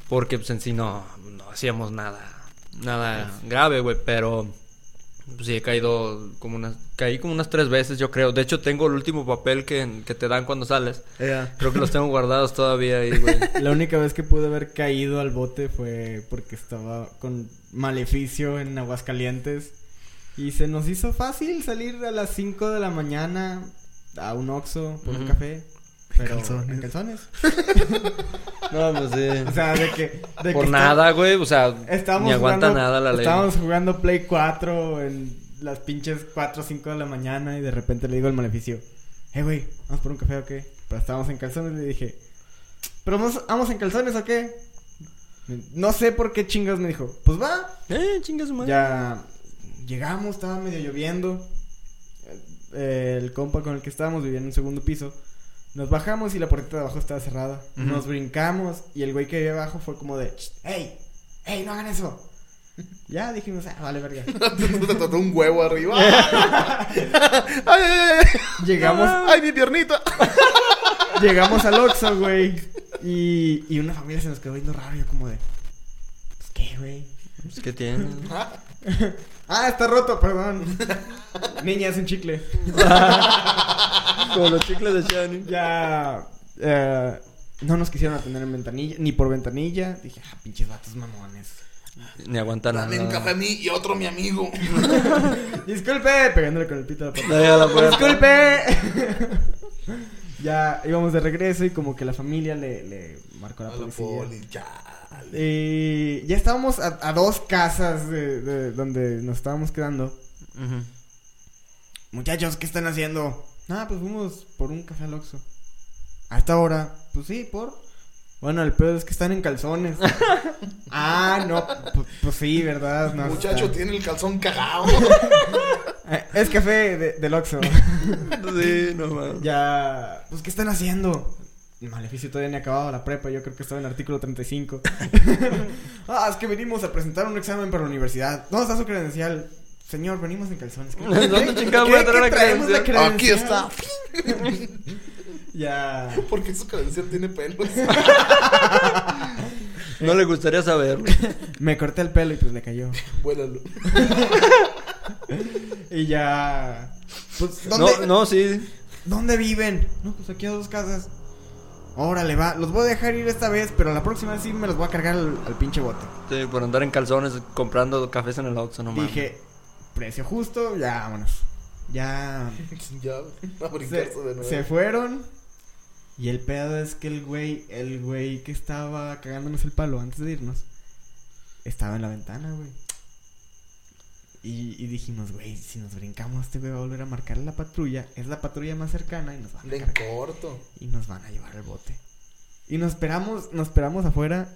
Porque pues en sí no, no hacíamos nada, nada grave, güey, pero... Pues sí, he caído como unas... Caí como unas tres veces, yo creo. De hecho, tengo el último papel que, que te dan cuando sales. Creo que los tengo guardados todavía ahí, güey. la única vez que pude haber caído al bote fue porque estaba con maleficio en Aguascalientes. Y se nos hizo fácil salir a las 5 de la mañana a un Oxxo por un café. Pero calzones. en calzones. No, pues sí. O sea, de que. de Por que nada, güey. O sea, está- estábamos ni aguanta jugando- nada la ley. Estábamos jugando Play 4 en las pinches 4 o 5 de la mañana y de repente le digo al maleficio: Eh, güey, ¿vamos por un café o qué? Pero estábamos en calzones y le dije: ¿Pero vamos, vamos en calzones o qué? No sé por qué chingas me dijo: Pues va. Eh, chinga su madre. Ya llegamos, estaba medio lloviendo. Eh, el compa con el que estábamos vivía en un segundo piso. Nos bajamos y la puerta de abajo estaba cerrada. Nos brincamos y el güey que vivía abajo fue como de, ¡Ey! ¡Ey, no hagan eso! ya dijimos, ah, vale, verga. Te trató un huevo arriba. ¡Ay, ay, ay! llegamos, ¡Ay, mi piernita! llegamos al Oxxo, güey. Y, y una familia se nos quedó viendo raro. Yo como de, pues, ¿qué, güey? Pues, ¿Qué tiene? Ah, está roto, perdón. Niña, es un chicle. Como los chicles de Shani. Ya. eh, no nos quisieron atender en ventanilla, ni por ventanilla. Dije, ah, pinches vatos mamones. Ni aguanta nada. Dame un café a mí y otro a mi amigo. Disculpe, pegándole con el pito a la puerta. Ahí a la puerta. Disculpe. ya íbamos de regreso y como que la familia le, le marcó la A la policía. poli, ya. Y ya estábamos a, a dos casas de, de donde nos estábamos quedando. Muchachos, ¿qué están haciendo? Ah, pues fuimos por un café al Oxxo. A esta hora, pues sí, por. Bueno, el pedo es que están en calzones. ah, no, pues, pues sí, ¿verdad? No, Muchacho está- tiene el calzón cagado. Eh, Es café de- del Oxxo. Sí, no mames. ya, pues ¿qué están haciendo? El maleficio todavía ni ha acabado la prepa, yo creo que estaba en el artículo 35. ah, es que venimos a presentar un examen para la universidad. ¿Dónde está su credencial? Señor, venimos en calzones. ¿Qué- ¿Dónde qué- qué- voy a traer qué la credencial? Aquí está. Ya. Porque su credencial tiene pelos. No le gustaría saberlo. Me corté el pelo y pues le cayó. Vuélalo. Y ya. Pues, ¿dónde, No, no, sí. ¿dónde viven? No, pues aquí a dos casas. Órale, va. Los voy a dejar ir esta vez, pero la próxima sí me los voy a cargar al, al pinche bote. Sí, por andar en calzones comprando cafés en el Oxxo, no mames. Dije, precio justo, ya vámonos. Ya. Ya, a Se, brincarse de nuevo. se fueron. Y el pedo es que el güey, el güey que estaba cagándonos el palo antes de irnos, estaba en la ventana, güey. Y, y dijimos, güey, si nos brincamos, este güey va a volver a marcar la patrulla. Es la patrulla más cercana y nos van a corto. Y nos van a llevar al bote. Y nos esperamos, nos esperamos afuera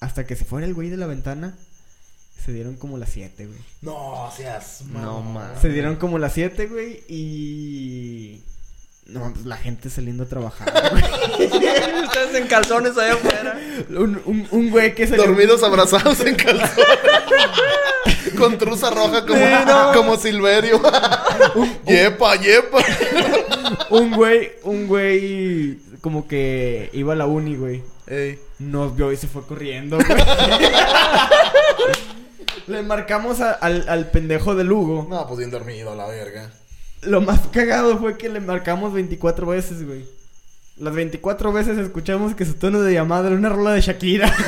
hasta que se fuera el güey de la ventana. Se dieron como las 7, güey. No seas No, man. Se dieron como las 7, güey, y... No, pues la gente saliendo a trabajar, güey. Ustedes en calzones allá afuera. un, un, un güey que salió... Dormidos abrazados en calzones. Con truza roja como, Sí, no. como Silverio. yepa, yepa. Un güey, un güey como que iba a la uni, güey. Ey. Nos vio y se fue corriendo, güey. Le marcamos a- al, al pendejo de Lugo. No, pues bien dormido a la verga. Lo más cagado fue que le marcamos 24 veces, güey. Las 24 veces escuchamos que su tono de llamada era una rola de Shakira.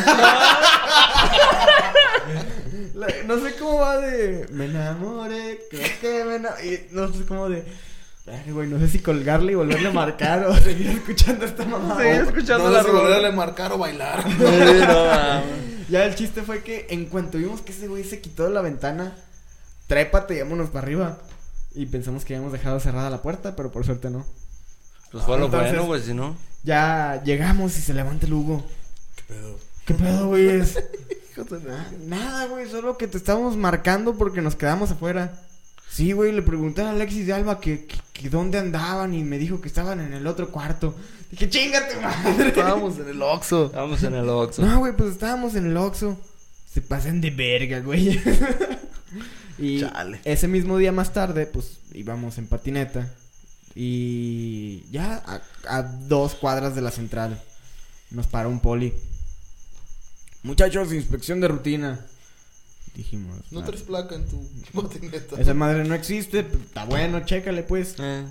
La- no sé cómo va de... Me enamoré, creo que me enamoré. Y no sé cómo de... Ay, güey, no sé si colgarle y volverle a marcar o seguir escuchando esta mamada. Sí, escuchando no la sé si volverle a marcar o bailar. No. Ya el chiste fue que en cuanto vimos que ese güey se quitó de la ventana, trépate y vámonos para arriba. Y pensamos que habíamos dejado cerrada la puerta, pero por suerte no. Pues fue lo Entonces- bueno, güey, si no. Ya llegamos y se levanta el Hugo. ¿Qué pedo? ¿Qué pedo, güey? Es- la- Nada, güey, solo que te estábamos marcando porque nos quedamos afuera. Sí, güey, le pregunté a Alexis de Alba que, que, que dónde andaban y me dijo que estaban en el otro cuarto. Dije, chingate, madre. Estábamos en el Oxxo. Estábamos en el Oxxo. No, güey, pues estábamos en el Oxxo. Se pasan de verga, güey. y Chale. ese mismo día más tarde, pues íbamos en patineta. Y ya a, a dos cuadras de la central nos paró un poli. Muchachos, inspección de rutina. Dijimos. No "Ah, traes placa en tu patineta. esa madre no existe, pues, está bueno, chécale pues. Eh.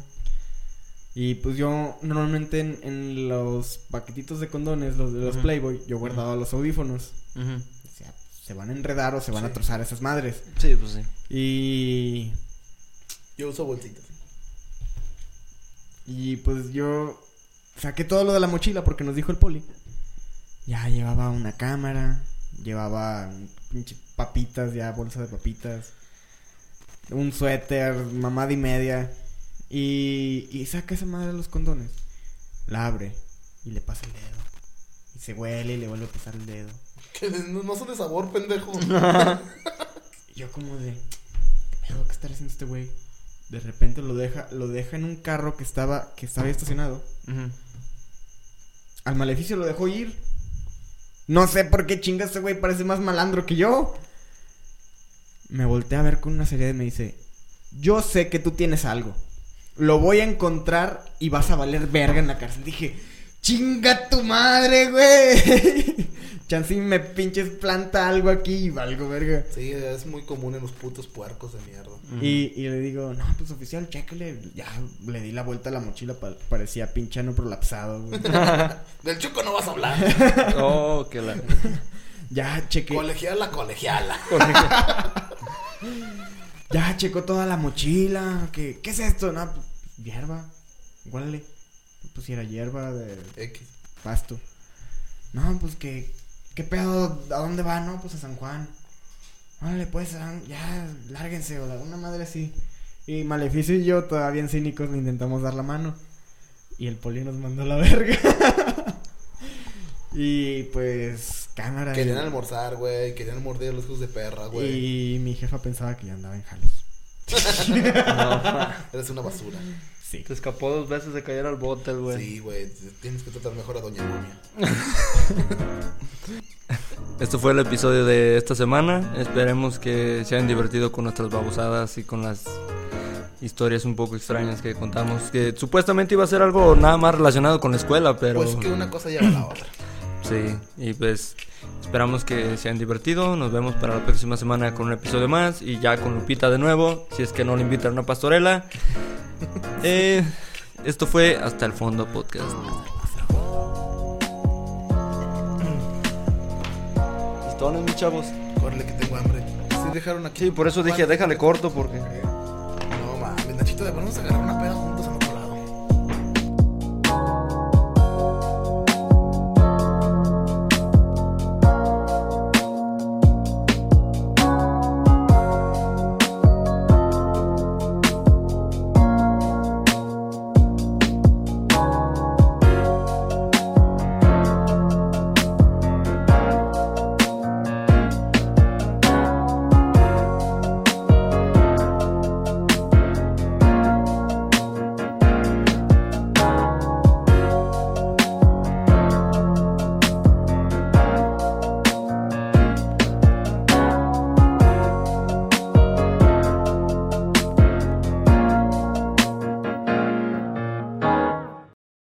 Y pues yo normalmente en, en los paquetitos de condones, los de los. Playboy, yo guardaba los audífonos. Decía, se van a enredar o se van a trozar esas madres. Sí, pues sí. Y Yo uso bolsitas. Y pues yo saqué todo lo de la mochila porque nos dijo el poli. Ya llevaba una cámara, llevaba un pinche papitas, ya bolsa de papitas, un suéter, mamada y media. Y, y saca esa madre de los condones. La abre y le pasa el dedo. Y se huele y le vuelve a pasar el dedo. Que no, no son de sabor, pendejo. Yo como de, ¿qué pedo? ¿Qué está haciendo este güey? De repente lo deja, lo deja en un carro que estaba, que estaba ahí estacionado. Al maleficio lo dejó ir. No sé por qué chinga ese güey parece más malandro que yo. Me volteé a ver con una seriedad y me dice: Yo sé que tú tienes algo. Lo voy a encontrar y vas a valer verga en la cárcel. Dije: ¡Chinga tu madre, güey! Chansey me pinches planta algo aquí y valgo verga. Sí, es muy común en los putos puercos de mierda. Y, y le digo, no, pues oficial, chécale. Ya le di la vuelta a la mochila, pa- parecía pinche ano prolapsado, güey. Del chuco no vas a hablar. Oh, que la. ya chequé. Colegiala, colegiala. Ya checó toda la mochila. ¿Qué, ¿qué es esto? No, pues, hierba. Huélele. Pues si era hierba de X. pasto. No, pues que. ¿Qué pedo? ¿A dónde va? No, pues a San Juan. Órale, pues, ya, lárguense, o la- una madre así. Y Maleficio y yo, todavía en cínicos, le intentamos dar la mano. Y el poli nos mandó a la verga. y pues, cámara. Querían y- almorzar, güey. Querían morder los hijos de perra, güey. Y mi jefa pensaba que yo andaba en jalos. Eres una basura. Sí. Te escapó dos veces de caer al bote, güey. Sí, güey. Tienes que tratar mejor a Doña Momia. Esto fue el episodio de esta semana. Esperemos que se hayan divertido con nuestras babosadas y con las historias un poco extrañas que contamos. Que supuestamente iba a ser algo nada más relacionado con la escuela, pero Pues que una cosa lleva a la otra. sí. Y pues esperamos que se hayan divertido. Nos vemos para la próxima semana con un episodio más y ya con Lupita de nuevo. Si es que no le invitan a una pastorela. Eh, esto fue Hasta el Fondo Podcast. Listones, mis chavos. Córrele que tengo hambre. Sí, dejaron aquí. Sí, por eso dije, déjale corto porque... No mames, Nachito, vamos a agarrar una peda